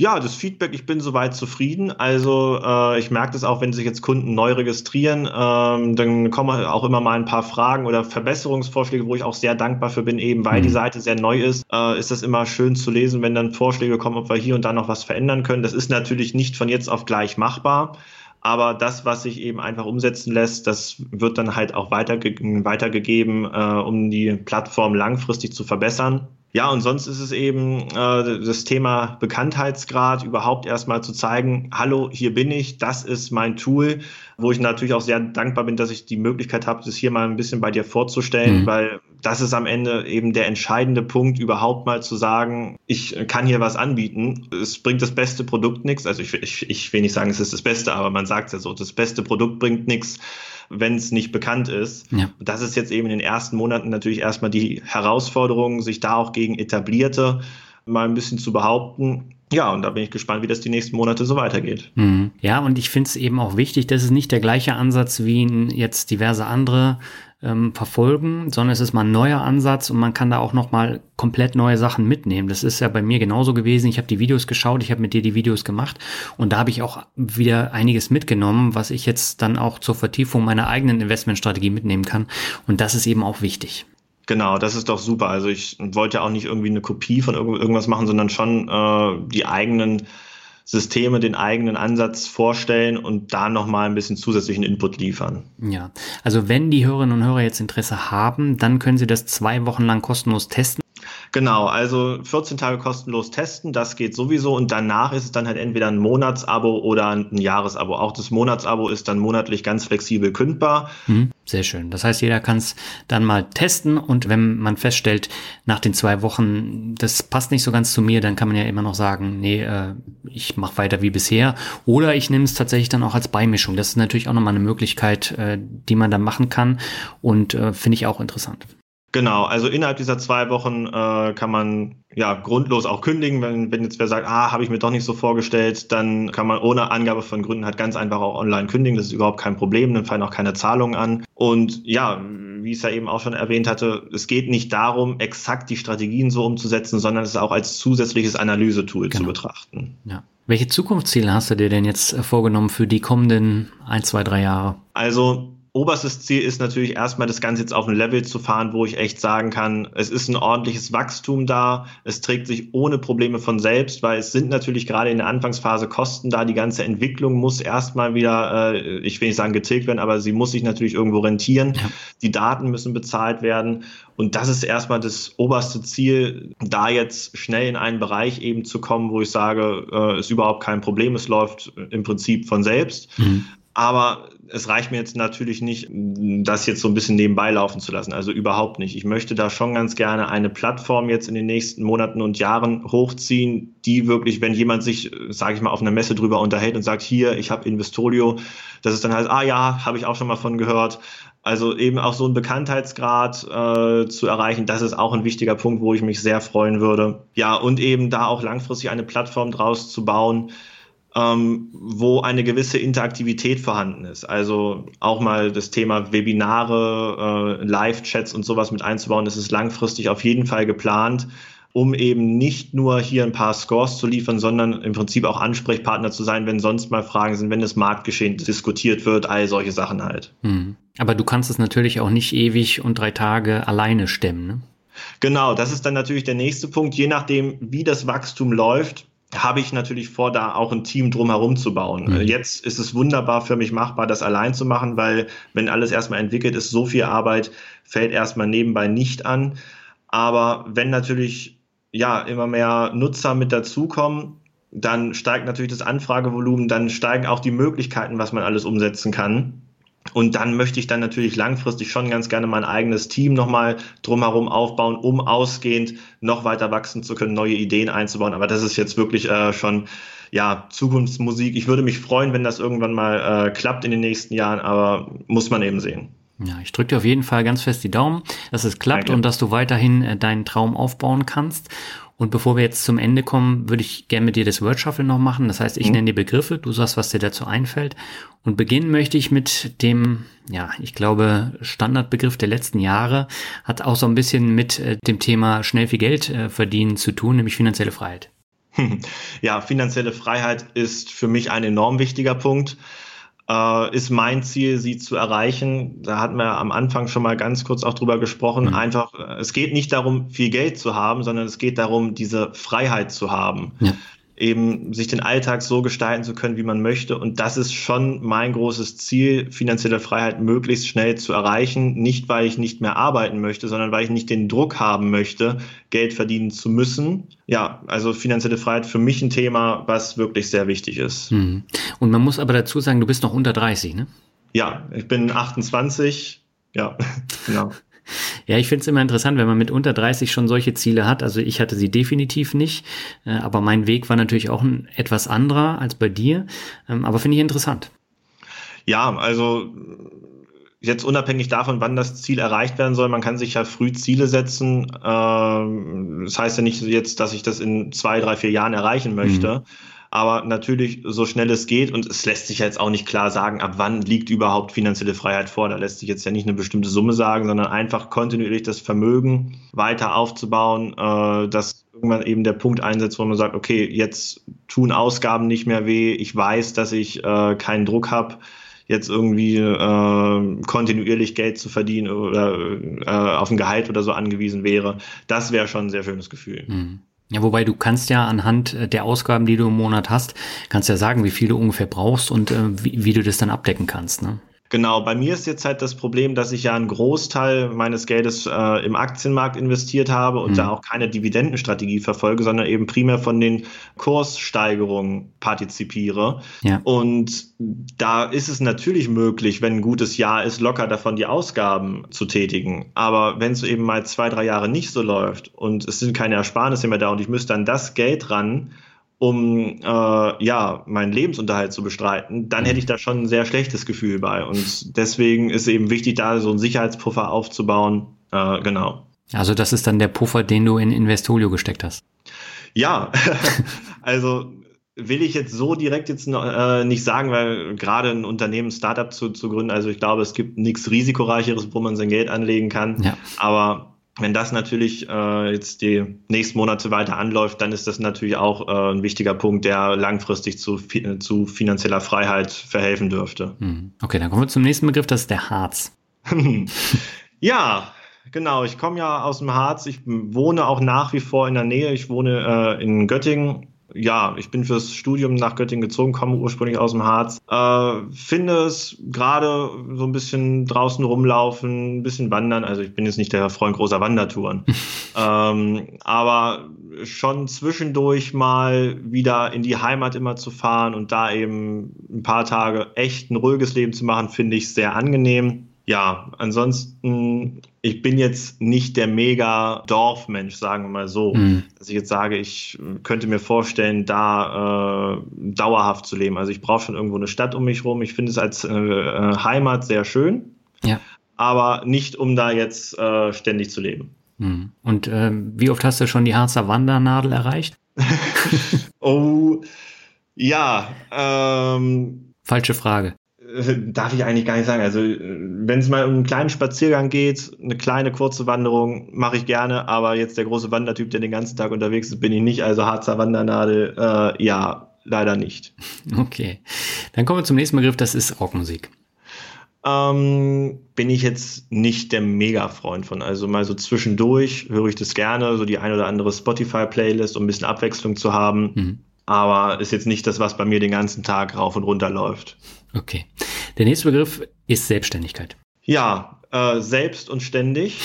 Ja, das Feedback, ich bin soweit zufrieden. Also äh, ich merke das auch, wenn sich jetzt Kunden neu registrieren, ähm, dann kommen auch immer mal ein paar Fragen oder Verbesserungsvorschläge, wo ich auch sehr dankbar für bin, eben weil mhm. die Seite sehr neu ist, äh, ist das immer schön zu lesen, wenn dann Vorschläge kommen, ob wir hier und da noch was verändern können. Das ist natürlich nicht von jetzt auf gleich machbar. Aber das, was sich eben einfach umsetzen lässt, das wird dann halt auch weiterge weitergegeben, äh, um die Plattform langfristig zu verbessern. Ja, und sonst ist es eben äh, das Thema Bekanntheitsgrad, überhaupt erstmal zu zeigen, hallo, hier bin ich, das ist mein Tool, wo ich natürlich auch sehr dankbar bin, dass ich die Möglichkeit habe, das hier mal ein bisschen bei dir vorzustellen, mhm. weil das ist am Ende eben der entscheidende Punkt, überhaupt mal zu sagen, ich kann hier was anbieten. Es bringt das beste Produkt nichts. Also ich, ich, ich will nicht sagen, es ist das Beste, aber man sagt es ja so, das beste Produkt bringt nichts wenn es nicht bekannt ist. Ja. Das ist jetzt eben in den ersten Monaten natürlich erstmal die Herausforderung, sich da auch gegen etablierte mal ein bisschen zu behaupten. Ja, und da bin ich gespannt, wie das die nächsten Monate so weitergeht. Mhm. Ja, und ich finde es eben auch wichtig, dass es nicht der gleiche Ansatz wie jetzt diverse andere ähm, verfolgen, sondern es ist mal ein neuer Ansatz und man kann da auch noch mal komplett neue Sachen mitnehmen. Das ist ja bei mir genauso gewesen. Ich habe die Videos geschaut, ich habe mit dir die Videos gemacht und da habe ich auch wieder einiges mitgenommen, was ich jetzt dann auch zur Vertiefung meiner eigenen Investmentstrategie mitnehmen kann. Und das ist eben auch wichtig. Genau, das ist doch super. Also ich wollte ja auch nicht irgendwie eine Kopie von irgendwas machen, sondern schon äh, die eigenen Systeme den eigenen Ansatz vorstellen und da nochmal ein bisschen zusätzlichen Input liefern. Ja, also wenn die Hörerinnen und Hörer jetzt Interesse haben, dann können sie das zwei Wochen lang kostenlos testen. Genau, also 14 Tage kostenlos testen, das geht sowieso und danach ist es dann halt entweder ein Monatsabo oder ein Jahresabo. Auch das Monatsabo ist dann monatlich ganz flexibel kündbar. Mhm, sehr schön. Das heißt, jeder kann es dann mal testen und wenn man feststellt, nach den zwei Wochen, das passt nicht so ganz zu mir, dann kann man ja immer noch sagen, nee, äh, ich mache weiter wie bisher. Oder ich nehme es tatsächlich dann auch als Beimischung. Das ist natürlich auch nochmal eine Möglichkeit, äh, die man dann machen kann und äh, finde ich auch interessant. Genau, also innerhalb dieser zwei Wochen äh, kann man ja grundlos auch kündigen. Wenn, wenn jetzt wer sagt, ah, habe ich mir doch nicht so vorgestellt, dann kann man ohne Angabe von Gründen halt ganz einfach auch online kündigen. Das ist überhaupt kein Problem, dann fallen auch keine Zahlungen an. Und ja, wie ich es ja eben auch schon erwähnt hatte, es geht nicht darum, exakt die Strategien so umzusetzen, sondern es auch als zusätzliches Analysetool genau. zu betrachten. Ja. Welche Zukunftsziele hast du dir denn jetzt äh, vorgenommen für die kommenden ein, zwei, drei Jahre? Also oberstes Ziel ist natürlich erstmal das Ganze jetzt auf ein Level zu fahren, wo ich echt sagen kann, es ist ein ordentliches Wachstum da, es trägt sich ohne Probleme von selbst, weil es sind natürlich gerade in der Anfangsphase Kosten da, die ganze Entwicklung muss erstmal wieder, äh, ich will nicht sagen getilgt werden, aber sie muss sich natürlich irgendwo rentieren, ja. die Daten müssen bezahlt werden und das ist erstmal das oberste Ziel, da jetzt schnell in einen Bereich eben zu kommen, wo ich sage, äh, ist überhaupt kein Problem, es läuft im Prinzip von selbst. Mhm. Aber es reicht mir jetzt natürlich nicht, das jetzt so ein bisschen nebenbei laufen zu lassen. Also überhaupt nicht. Ich möchte da schon ganz gerne eine Plattform jetzt in den nächsten Monaten und Jahren hochziehen, die wirklich, wenn jemand sich, sage ich mal, auf einer Messe drüber unterhält und sagt, hier, ich habe Investolio, dass es dann heißt, ah ja, habe ich auch schon mal von gehört. Also eben auch so einen Bekanntheitsgrad äh, zu erreichen, das ist auch ein wichtiger Punkt, wo ich mich sehr freuen würde. Ja, und eben da auch langfristig eine Plattform draus zu bauen, ähm, wo eine gewisse Interaktivität vorhanden ist. Also auch mal das Thema Webinare, äh, Live-Chats und sowas mit einzubauen, das ist langfristig auf jeden Fall geplant, um eben nicht nur hier ein paar Scores zu liefern, sondern im Prinzip auch Ansprechpartner zu sein, wenn sonst mal Fragen sind, wenn das Marktgeschehen diskutiert wird, all solche Sachen halt. Hm. Aber du kannst es natürlich auch nicht ewig und drei Tage alleine stemmen. Ne? Genau, das ist dann natürlich der nächste Punkt. Je nachdem, wie das Wachstum läuft, habe ich natürlich vor, da auch ein Team drumherum zu bauen. Mhm. Jetzt ist es wunderbar für mich machbar, das allein zu machen, weil wenn alles erstmal entwickelt ist, so viel Arbeit fällt erstmal nebenbei nicht an. Aber wenn natürlich ja immer mehr Nutzer mit dazukommen, dann steigt natürlich das Anfragevolumen, dann steigen auch die Möglichkeiten, was man alles umsetzen kann. Und dann möchte ich dann natürlich langfristig schon ganz gerne mein eigenes Team nochmal drumherum aufbauen, um ausgehend noch weiter wachsen zu können, neue Ideen einzubauen. Aber das ist jetzt wirklich äh, schon ja Zukunftsmusik. Ich würde mich freuen, wenn das irgendwann mal äh, klappt in den nächsten Jahren, aber muss man eben sehen. Ja, ich drücke dir auf jeden Fall ganz fest die Daumen, dass es klappt Danke. und dass du weiterhin äh, deinen Traum aufbauen kannst. Und bevor wir jetzt zum Ende kommen, würde ich gerne mit dir das Word Shuffle noch machen. Das heißt, ich mhm. nenne die Begriffe, du sagst, was dir dazu einfällt. Und beginnen möchte ich mit dem, ja, ich glaube, Standardbegriff der letzten Jahre, hat auch so ein bisschen mit äh, dem Thema schnell viel Geld äh, verdienen zu tun, nämlich finanzielle Freiheit. <laughs> Ja, finanzielle Freiheit ist für mich ein enorm wichtiger Punkt äh, ist mein Ziel, sie zu erreichen. Da hatten wir am Anfang schon mal ganz kurz auch drüber gesprochen. Mhm. Einfach, äh, es geht nicht darum, viel Geld zu haben, sondern es geht darum, diese Freiheit zu haben. Ja eben sich den Alltag so gestalten zu können, wie man möchte. Und das ist schon mein großes Ziel, finanzielle Freiheit möglichst schnell zu erreichen. Nicht, weil ich nicht mehr arbeiten möchte, sondern weil ich nicht den Druck haben möchte, Geld verdienen zu müssen. Ja, also finanzielle Freiheit für mich ein Thema, was wirklich sehr wichtig ist. Mhm. Und man muss aber dazu sagen, du bist noch unter 30, ne? Ja, ich bin 28. Ja, <laughs> genau. Ja, ich finde es immer interessant, wenn man mit unter 30 schon solche Ziele hat. Also ich hatte sie definitiv nicht, äh, aber mein Weg war natürlich auch ein etwas anderer als bei dir. Ähm, aber finde ich interessant. Ja, also jetzt unabhängig davon, wann das Ziel erreicht werden soll, man kann sich ja früh Ziele setzen. Ähm, das heißt ja nicht jetzt, dass ich das in zwei, drei, vier Jahren erreichen möchte. Mhm aber natürlich so schnell es geht und es lässt sich jetzt auch nicht klar sagen, ab wann liegt überhaupt finanzielle Freiheit vor. Da lässt sich jetzt ja nicht eine bestimmte Summe sagen, sondern einfach kontinuierlich das Vermögen weiter aufzubauen, äh, dass irgendwann eben der Punkt einsetzt, wo man sagt, okay, jetzt tun Ausgaben nicht mehr weh, ich weiß, dass ich äh, keinen Druck habe jetzt irgendwie äh, kontinuierlich Geld zu verdienen oder äh, auf ein Gehalt oder so angewiesen wäre. Das wäre schon ein sehr schönes Gefühl. Mhm. Ja, wobei du kannst ja anhand äh, der Ausgaben, die du im Monat hast, kannst ja sagen, wie viel du ungefähr brauchst und äh, wie, wie, du das dann abdecken kannst. Ne? Genau, bei mir ist jetzt halt das Problem, dass ich ja einen Großteil meines Geldes äh, im Aktienmarkt investiert habe und mhm. da auch keine Dividendenstrategie verfolge, sondern eben primär von den Kurssteigerungen partizipiere. Ja. Und da ist es natürlich möglich, wenn ein gutes Jahr ist, locker davon die Ausgaben zu tätigen. Aber wenn es eben mal zwei, drei Jahre nicht so läuft und es sind keine Ersparnisse mehr da und ich müsste dann das Geld ran, um äh, ja meinen Lebensunterhalt zu bestreiten, dann hätte ich da schon ein sehr schlechtes Gefühl bei. Und deswegen ist eben wichtig, da so einen Sicherheitspuffer aufzubauen. Äh, genau. Also das ist dann der Puffer, den du in Investolio gesteckt hast. Ja, <laughs> also will ich jetzt so direkt jetzt noch, äh, nicht sagen, weil gerade ein Unternehmen, Startup zu, zu gründen, also ich glaube, es gibt nichts risikoreicheres, wo man sein Geld anlegen kann. Ja. Aber Wenn das natürlich äh, jetzt die nächsten Monate weiter anläuft, dann ist das natürlich auch äh, ein wichtiger Punkt, der langfristig zu, zu finanzieller Freiheit verhelfen dürfte. Hm. Okay, dann kommen wir zum nächsten Begriff, das ist der Harz. <laughs> ja, genau. Ich komme ja aus dem Harz. Ich wohne auch nach wie vor in der Nähe. Ich wohne äh, in Göttingen ja, ich bin fürs Studium nach Göttingen gezogen, komme ursprünglich aus dem Harz. Äh, finde es gerade so ein bisschen draußen rumlaufen, ein bisschen wandern. Also ich bin jetzt nicht der Freund großer Wandertouren. <laughs> ähm, aber schon zwischendurch mal wieder in die Heimat immer zu fahren und da eben ein paar Tage echt ein ruhiges Leben zu machen, finde ich sehr angenehm ja, ansonsten, ich bin jetzt nicht der mega Dorfmensch, sagen wir mal so. Mhm. Dass ich jetzt sage, ich könnte mir vorstellen, da äh, dauerhaft zu leben. Also ich brauche schon irgendwo eine Stadt um mich rum. Ich finde es als äh, äh, Heimat sehr schön. Ja. Aber nicht, um da jetzt äh, ständig zu leben. Mhm. Und ähm, wie oft hast du schon die Harzer Wandernadel erreicht? <laughs> oh, ja. Ähm, Falsche Frage. Äh, darf ich eigentlich gar nicht sagen. Also, wenn es mal um einen kleinen Spaziergang geht, eine kleine kurze Wanderung, mache ich gerne, aber jetzt der große Wandertyp, der den ganzen Tag unterwegs ist, bin ich nicht. Also Harzer Wandernadel, äh, ja, leider nicht. <laughs> Okay. Dann kommen wir zum nächsten Begriff, das ist Rockmusik. Ähm, bin ich jetzt nicht der Mega-Freund von. Also mal so zwischendurch höre ich das gerne, so die ein oder andere Spotify-Playlist, um ein bisschen Abwechslung zu haben. Mhm. Aber ist jetzt nicht das, was bei mir den ganzen Tag rauf und runter läuft. Okay. Der nächste Begriff ist Selbstständigkeit. Ja, äh, selbst und ständig.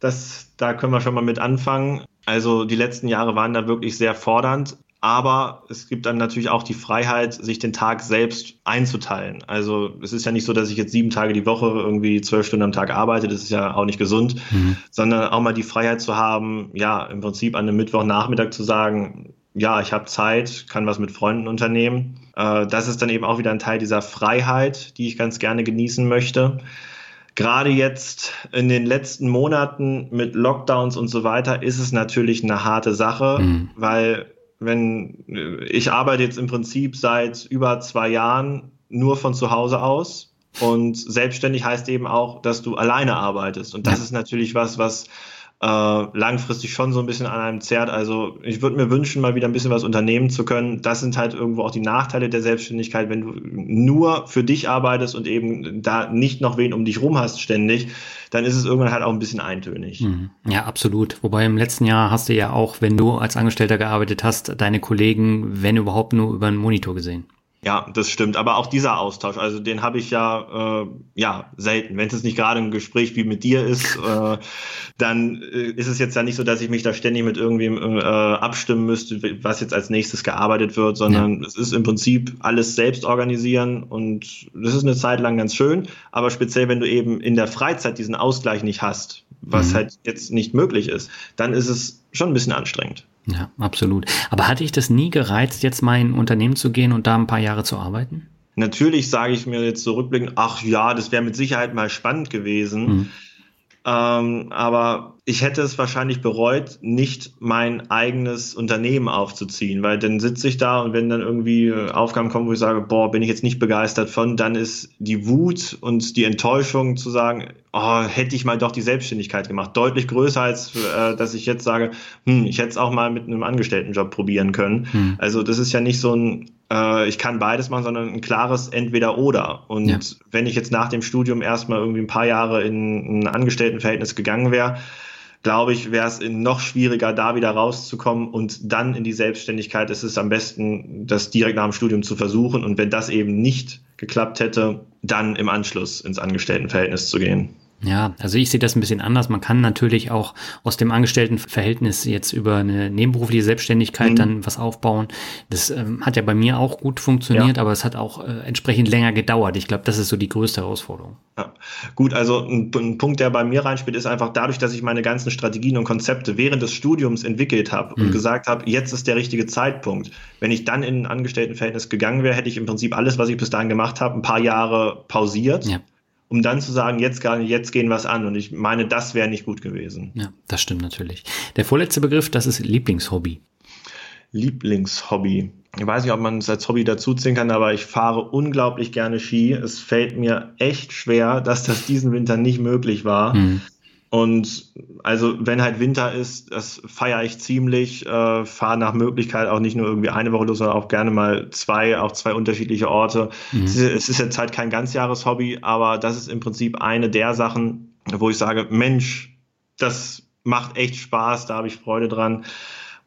Das, da können wir schon mal mit anfangen. Also die letzten Jahre waren da wirklich sehr fordernd. Aber es gibt dann natürlich auch die Freiheit, sich den Tag selbst einzuteilen. Also es ist ja nicht so, dass ich jetzt sieben Tage die Woche irgendwie zwölf Stunden am Tag arbeite. Das ist ja auch nicht gesund, mhm. sondern auch mal die Freiheit zu haben, ja, im Prinzip an einem Mittwochnachmittag zu sagen, ja, ich habe Zeit, kann was mit Freunden unternehmen. Äh, das ist dann eben auch wieder ein Teil dieser Freiheit, die ich ganz gerne genießen möchte. Gerade jetzt in den letzten Monaten mit Lockdowns und so weiter ist es natürlich eine harte Sache, mhm. weil wenn ich arbeite jetzt im Prinzip seit über zwei Jahren nur von zu Hause aus und selbstständig heißt eben auch, dass du alleine arbeitest und das ist natürlich was, was äh, langfristig schon so ein bisschen an einem zerrt. Also ich würde mir wünschen, mal wieder ein bisschen was unternehmen zu können. Das sind halt irgendwo auch die Nachteile der Selbstständigkeit, wenn du nur für dich arbeitest und eben da nicht noch wen um dich rum hast ständig, dann ist es irgendwann halt auch ein bisschen eintönig. Mhm. Ja, absolut. Wobei im letzten Jahr hast du ja auch, wenn du als Angestellter gearbeitet hast, deine Kollegen, wenn überhaupt, nur über einen Monitor gesehen. Ja, das stimmt. Aber auch dieser Austausch, also den habe ich ja, äh, ja selten. Wenn es nicht gerade ein Gespräch wie mit dir ist, <laughs> äh, dann äh, ist es jetzt ja nicht so, dass ich mich da ständig mit irgendwem äh, abstimmen müsste, was jetzt als nächstes gearbeitet wird, sondern ja. es ist im Prinzip alles selbst organisieren und das ist eine Zeit lang ganz schön. Aber speziell, wenn du eben in der Freizeit diesen Ausgleich nicht hast, was mhm. halt jetzt nicht möglich ist, dann ist es schon ein bisschen anstrengend. Ja, absolut. Aber hatte ich das nie gereizt, jetzt mal in ein Unternehmen zu gehen und da ein paar Jahre zu arbeiten? Natürlich sage ich mir jetzt zurückblickend, ach ja, das wäre mit Sicherheit mal spannend gewesen. Mhm. Ähm, aber ich hätte es wahrscheinlich bereut, nicht mein eigenes Unternehmen aufzuziehen, weil dann sitze ich da und wenn dann irgendwie Aufgaben kommen, wo ich sage, boah, bin ich jetzt nicht begeistert von, dann ist die Wut und die Enttäuschung zu sagen, oh, hätte ich mal doch die Selbstständigkeit gemacht, deutlich größer als, äh, dass ich jetzt sage, hm, ich hätte es auch mal mit einem Angestelltenjob probieren können. Hm. Also das ist ja nicht so ein äh, ich kann beides machen, sondern ein klares Entweder-Oder. Und ja. wenn ich jetzt nach dem Studium erstmal irgendwie ein paar Jahre in ein Angestelltenverhältnis gegangen wäre, glaube ich, wäre es noch schwieriger, da wieder rauszukommen und dann in die Selbstständigkeit ist es am besten, das direkt nach dem Studium zu versuchen. Und wenn das eben nicht geklappt hätte, dann im Anschluss ins Angestelltenverhältnis zu gehen. Ja, also ich sehe das ein bisschen anders. Man kann natürlich auch aus dem Angestelltenverhältnis jetzt über eine nebenberufliche Selbstständigkeit mhm. dann was aufbauen. Das ähm, hat ja bei mir auch gut funktioniert, ja. aber es hat auch äh, entsprechend länger gedauert. Ich glaube, das ist so die größte Herausforderung. Ja. Gut, also ein, ein, Punkt, der bei mir reinspielt, ist einfach dadurch, dass ich meine ganzen Strategien und Konzepte während des Studiums entwickelt habe mhm. und gesagt habe, jetzt ist der richtige Zeitpunkt. Wenn ich dann in ein Angestelltenverhältnis gegangen wäre, hätte ich im Prinzip alles, was ich bis dahin gemacht habe, ein paar Jahre pausiert. Ja um dann zu sagen, jetzt, jetzt gehen was an. Und ich meine, das wäre nicht gut gewesen. Ja, das stimmt natürlich. Der vorletzte Begriff, das ist Lieblingshobby. Lieblingshobby. Ich weiß nicht, ob man es als Hobby dazuziehen kann, aber ich fahre unglaublich gerne Ski. Es fällt mir echt schwer, dass das diesen Winter nicht möglich war. Mhm. Und also wenn halt Winter ist, das feiere ich ziemlich, äh, fahre nach Möglichkeit auch nicht nur irgendwie eine Woche los, sondern auch gerne mal zwei, auch zwei unterschiedliche Orte. Mhm. Es, ist, es ist jetzt halt kein Ganzjahreshobby, aber das ist im Prinzip eine der Sachen, wo ich sage, Mensch, das macht echt Spaß, da habe ich Freude dran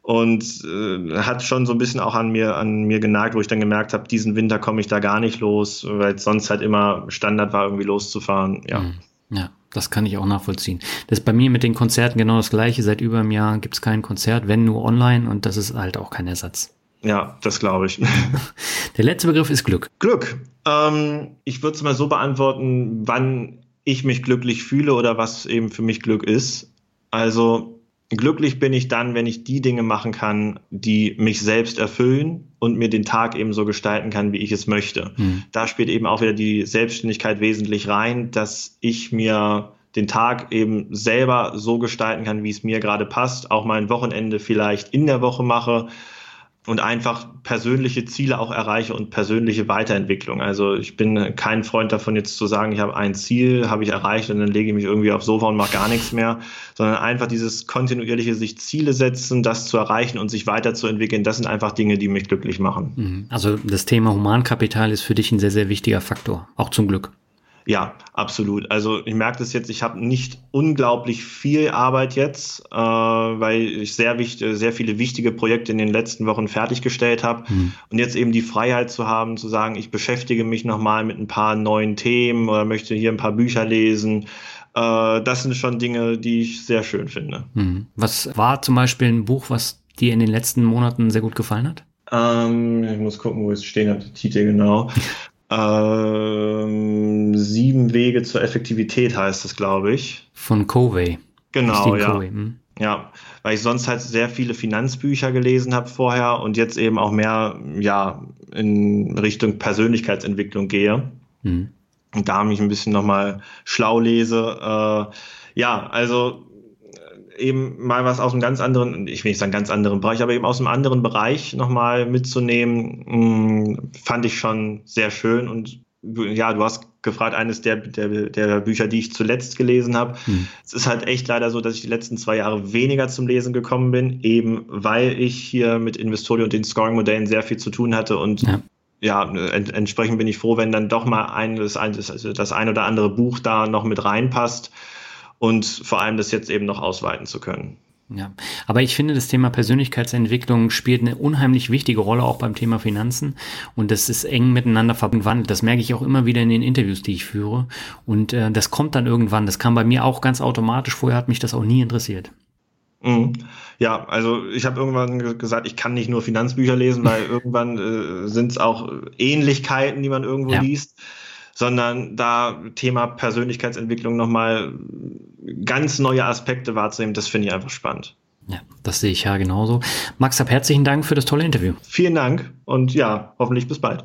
und äh, hat schon so ein bisschen auch an mir an mir genagt, wo ich dann gemerkt habe, diesen Winter komme ich da gar nicht los, weil es sonst halt immer Standard war, irgendwie loszufahren. Ja. Mhm. Ja, das kann ich auch nachvollziehen. Das ist bei mir mit den Konzerten genau das gleiche. Seit über einem Jahr gibt es kein Konzert, wenn nur online und das ist halt auch kein Ersatz. Ja, das glaube ich. <laughs> <laughs> Der letzte Begriff ist Glück. Glück. Ähm, ich würde es mal so beantworten, wann ich mich glücklich fühle oder was eben für mich Glück ist. Also glücklich bin ich dann, wenn ich die Dinge machen kann, die mich selbst erfüllen und mir den Tag eben so gestalten kann, wie ich es möchte. Mhm. Da spielt eben auch wieder die Selbstständigkeit wesentlich rein, dass ich mir den Tag eben selber so gestalten kann, wie es mir gerade passt, auch mal ein Wochenende vielleicht in der Woche mache und einfach persönliche Ziele auch erreiche und persönliche Weiterentwicklung. Also ich bin kein Freund davon, jetzt zu sagen, ich habe ein Ziel, habe ich erreicht und dann lege ich mich irgendwie aufs Sofa und mache gar nichts mehr, sondern einfach dieses kontinuierliche sich Ziele setzen, das zu erreichen und sich weiterzuentwickeln, das sind einfach Dinge, die mich glücklich machen. Mhm. Also das Thema Humankapital ist für dich ein sehr, sehr wichtiger Faktor, auch zum Glück. Ja, absolut. Also ich merke das jetzt, ich habe nicht unglaublich viel Arbeit jetzt, äh, weil ich sehr, wichtig, sehr viele wichtige Projekte in den letzten Wochen fertiggestellt habe. Mhm. Und jetzt eben die Freiheit zu haben, zu sagen, ich beschäftige mich nochmal mit ein paar neuen Themen oder möchte hier ein paar Bücher lesen. Äh, das sind schon Dinge, die ich sehr schön finde. Mhm. Was war zum Beispiel ein Buch, was dir in den letzten Monaten sehr gut gefallen hat? Ähm, ich muss gucken, wo es stehen hat, Titel genau. <laughs> Ähm, sieben Wege zur Effektivität heißt es, glaube ich. Von Covey. Genau, ja. Covey, hm? Ja, weil ich sonst halt sehr viele Finanzbücher gelesen habe vorher und jetzt eben auch mehr ja in Richtung Persönlichkeitsentwicklung gehe. Hm. Und da mich ein bisschen nochmal schlau lese. Äh, ja, also eben mal was aus einem ganz anderen, ich will nicht sagen ganz anderen Bereich, aber eben aus einem anderen Bereich nochmal mitzunehmen, mm, fand ich schon sehr schön. Und ja, du hast gefragt, eines der, der, der Bücher, die ich zuletzt gelesen habe. Hm. Es ist halt echt leider so, dass ich die letzten zwei Jahre weniger zum Lesen gekommen bin, eben weil ich hier mit Investorio und den Scoring-Modellen sehr viel zu tun hatte und ja ja, ent entsprechend bin ich froh, wenn dann doch mal ein, das, das ein oder andere Buch da noch mit reinpasst und vor allem das jetzt eben noch ausweiten zu können. Ja, aber ich finde, das Thema Persönlichkeitsentwicklung spielt eine unheimlich wichtige Rolle auch beim Thema Finanzen und das ist eng miteinander verwandelt. Das merke ich auch immer wieder in den Interviews, die ich führe und äh, das kommt dann irgendwann. Das kam bei mir auch ganz automatisch. Vorher hat mich das auch nie interessiert. Mhm. Ja, also ich habe irgendwann gesagt, ich kann nicht nur Finanzbücher lesen, weil <laughs> irgendwann äh, sind es auch Ähnlichkeiten, die man irgendwo ja. liest sondern da Thema Persönlichkeitsentwicklung nochmal ganz neue Aspekte wahrzunehmen, das finde ich einfach spannend. Ja, das sehe ich ja genauso. Max, hab herzlichen Dank für das tolle Interview. Vielen Dank und ja, hoffentlich bis bald.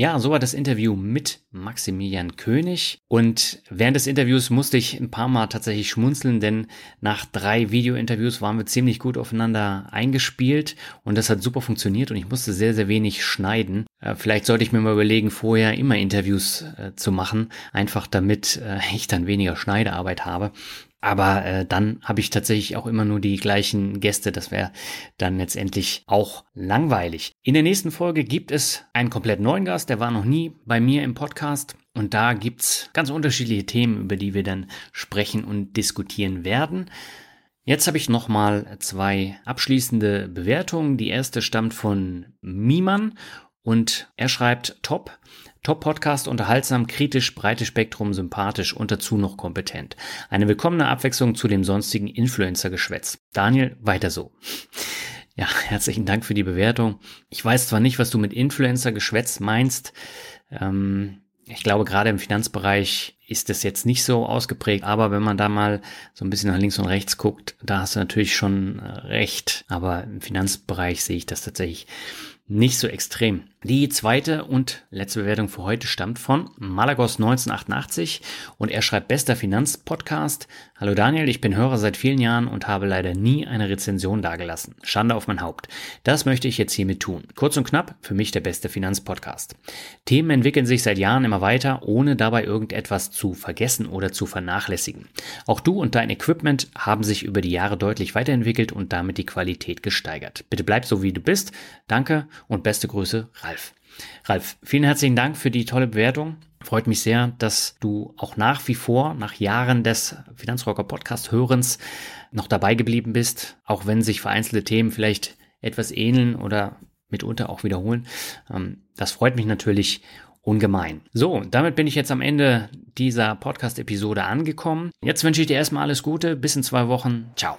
Ja, so war das Interview mit Maximilian König. Und während des Interviews musste ich ein paar Mal tatsächlich schmunzeln, denn nach drei Video-Interviews waren wir ziemlich gut aufeinander eingespielt und das hat super funktioniert und ich musste sehr, sehr wenig schneiden. Äh, vielleicht sollte ich mir mal überlegen, vorher immer Interviews äh, zu machen, einfach damit äh, <laughs> ich dann weniger Schneidearbeit habe. Aber äh, dann habe ich tatsächlich auch immer nur die gleichen Gäste. Das wäre dann letztendlich auch langweilig. In der nächsten Folge gibt es einen komplett neuen Gast. Der war noch nie bei mir im Podcast. Und da gibt's ganz unterschiedliche Themen, über die wir dann sprechen und diskutieren werden. Jetzt habe ich nochmal zwei abschließende Bewertungen. Die erste stammt von Miman und er schreibt top. Top-Podcast, unterhaltsam, kritisch, breites Spektrum, sympathisch und dazu noch kompetent. Eine willkommene Abwechslung zu dem sonstigen Influencer-Geschwätz. Daniel, weiter so. Ja, herzlichen Dank für die Bewertung. Ich weiß zwar nicht, was du mit Influencer-Geschwätz meinst. Ähm, ich glaube, gerade im Finanzbereich ist das jetzt nicht so ausgeprägt, aber wenn man da mal so ein bisschen nach links und rechts guckt, da hast du natürlich schon recht. Aber im Finanzbereich sehe ich das tatsächlich nicht so extrem. Die zweite und letzte Bewertung für heute stammt von Malagos 1988 und er schreibt bester Finanzpodcast. Hallo Daniel, ich bin Hörer seit vielen Jahren und habe leider nie eine Rezension dagelassen. Schande auf mein Haupt. Das möchte ich jetzt hiermit tun. Kurz und knapp, für mich der beste Finanzpodcast. Themen entwickeln sich seit Jahren immer weiter, ohne dabei irgendetwas zu vergessen oder zu vernachlässigen. Auch du und dein Equipment haben sich über die Jahre deutlich weiterentwickelt und damit die Qualität gesteigert. Bitte bleib so wie du bist. Danke und beste Grüße, Ralf. Ralf, vielen herzlichen Dank für die tolle Bewertung. Freut mich sehr, dass du auch nach wie vor, nach Jahren des Finanzrocker Podcast Hörens, noch dabei geblieben bist, auch wenn sich vereinzelte Themen vielleicht etwas ähneln oder mitunter auch wiederholen. Ähm, das freut mich natürlich ungemein. So, damit bin ich jetzt am Ende dieser Podcast-Episode angekommen. Jetzt wünsche ich dir erstmal alles Gute. Bis in zwei Wochen. Ciao.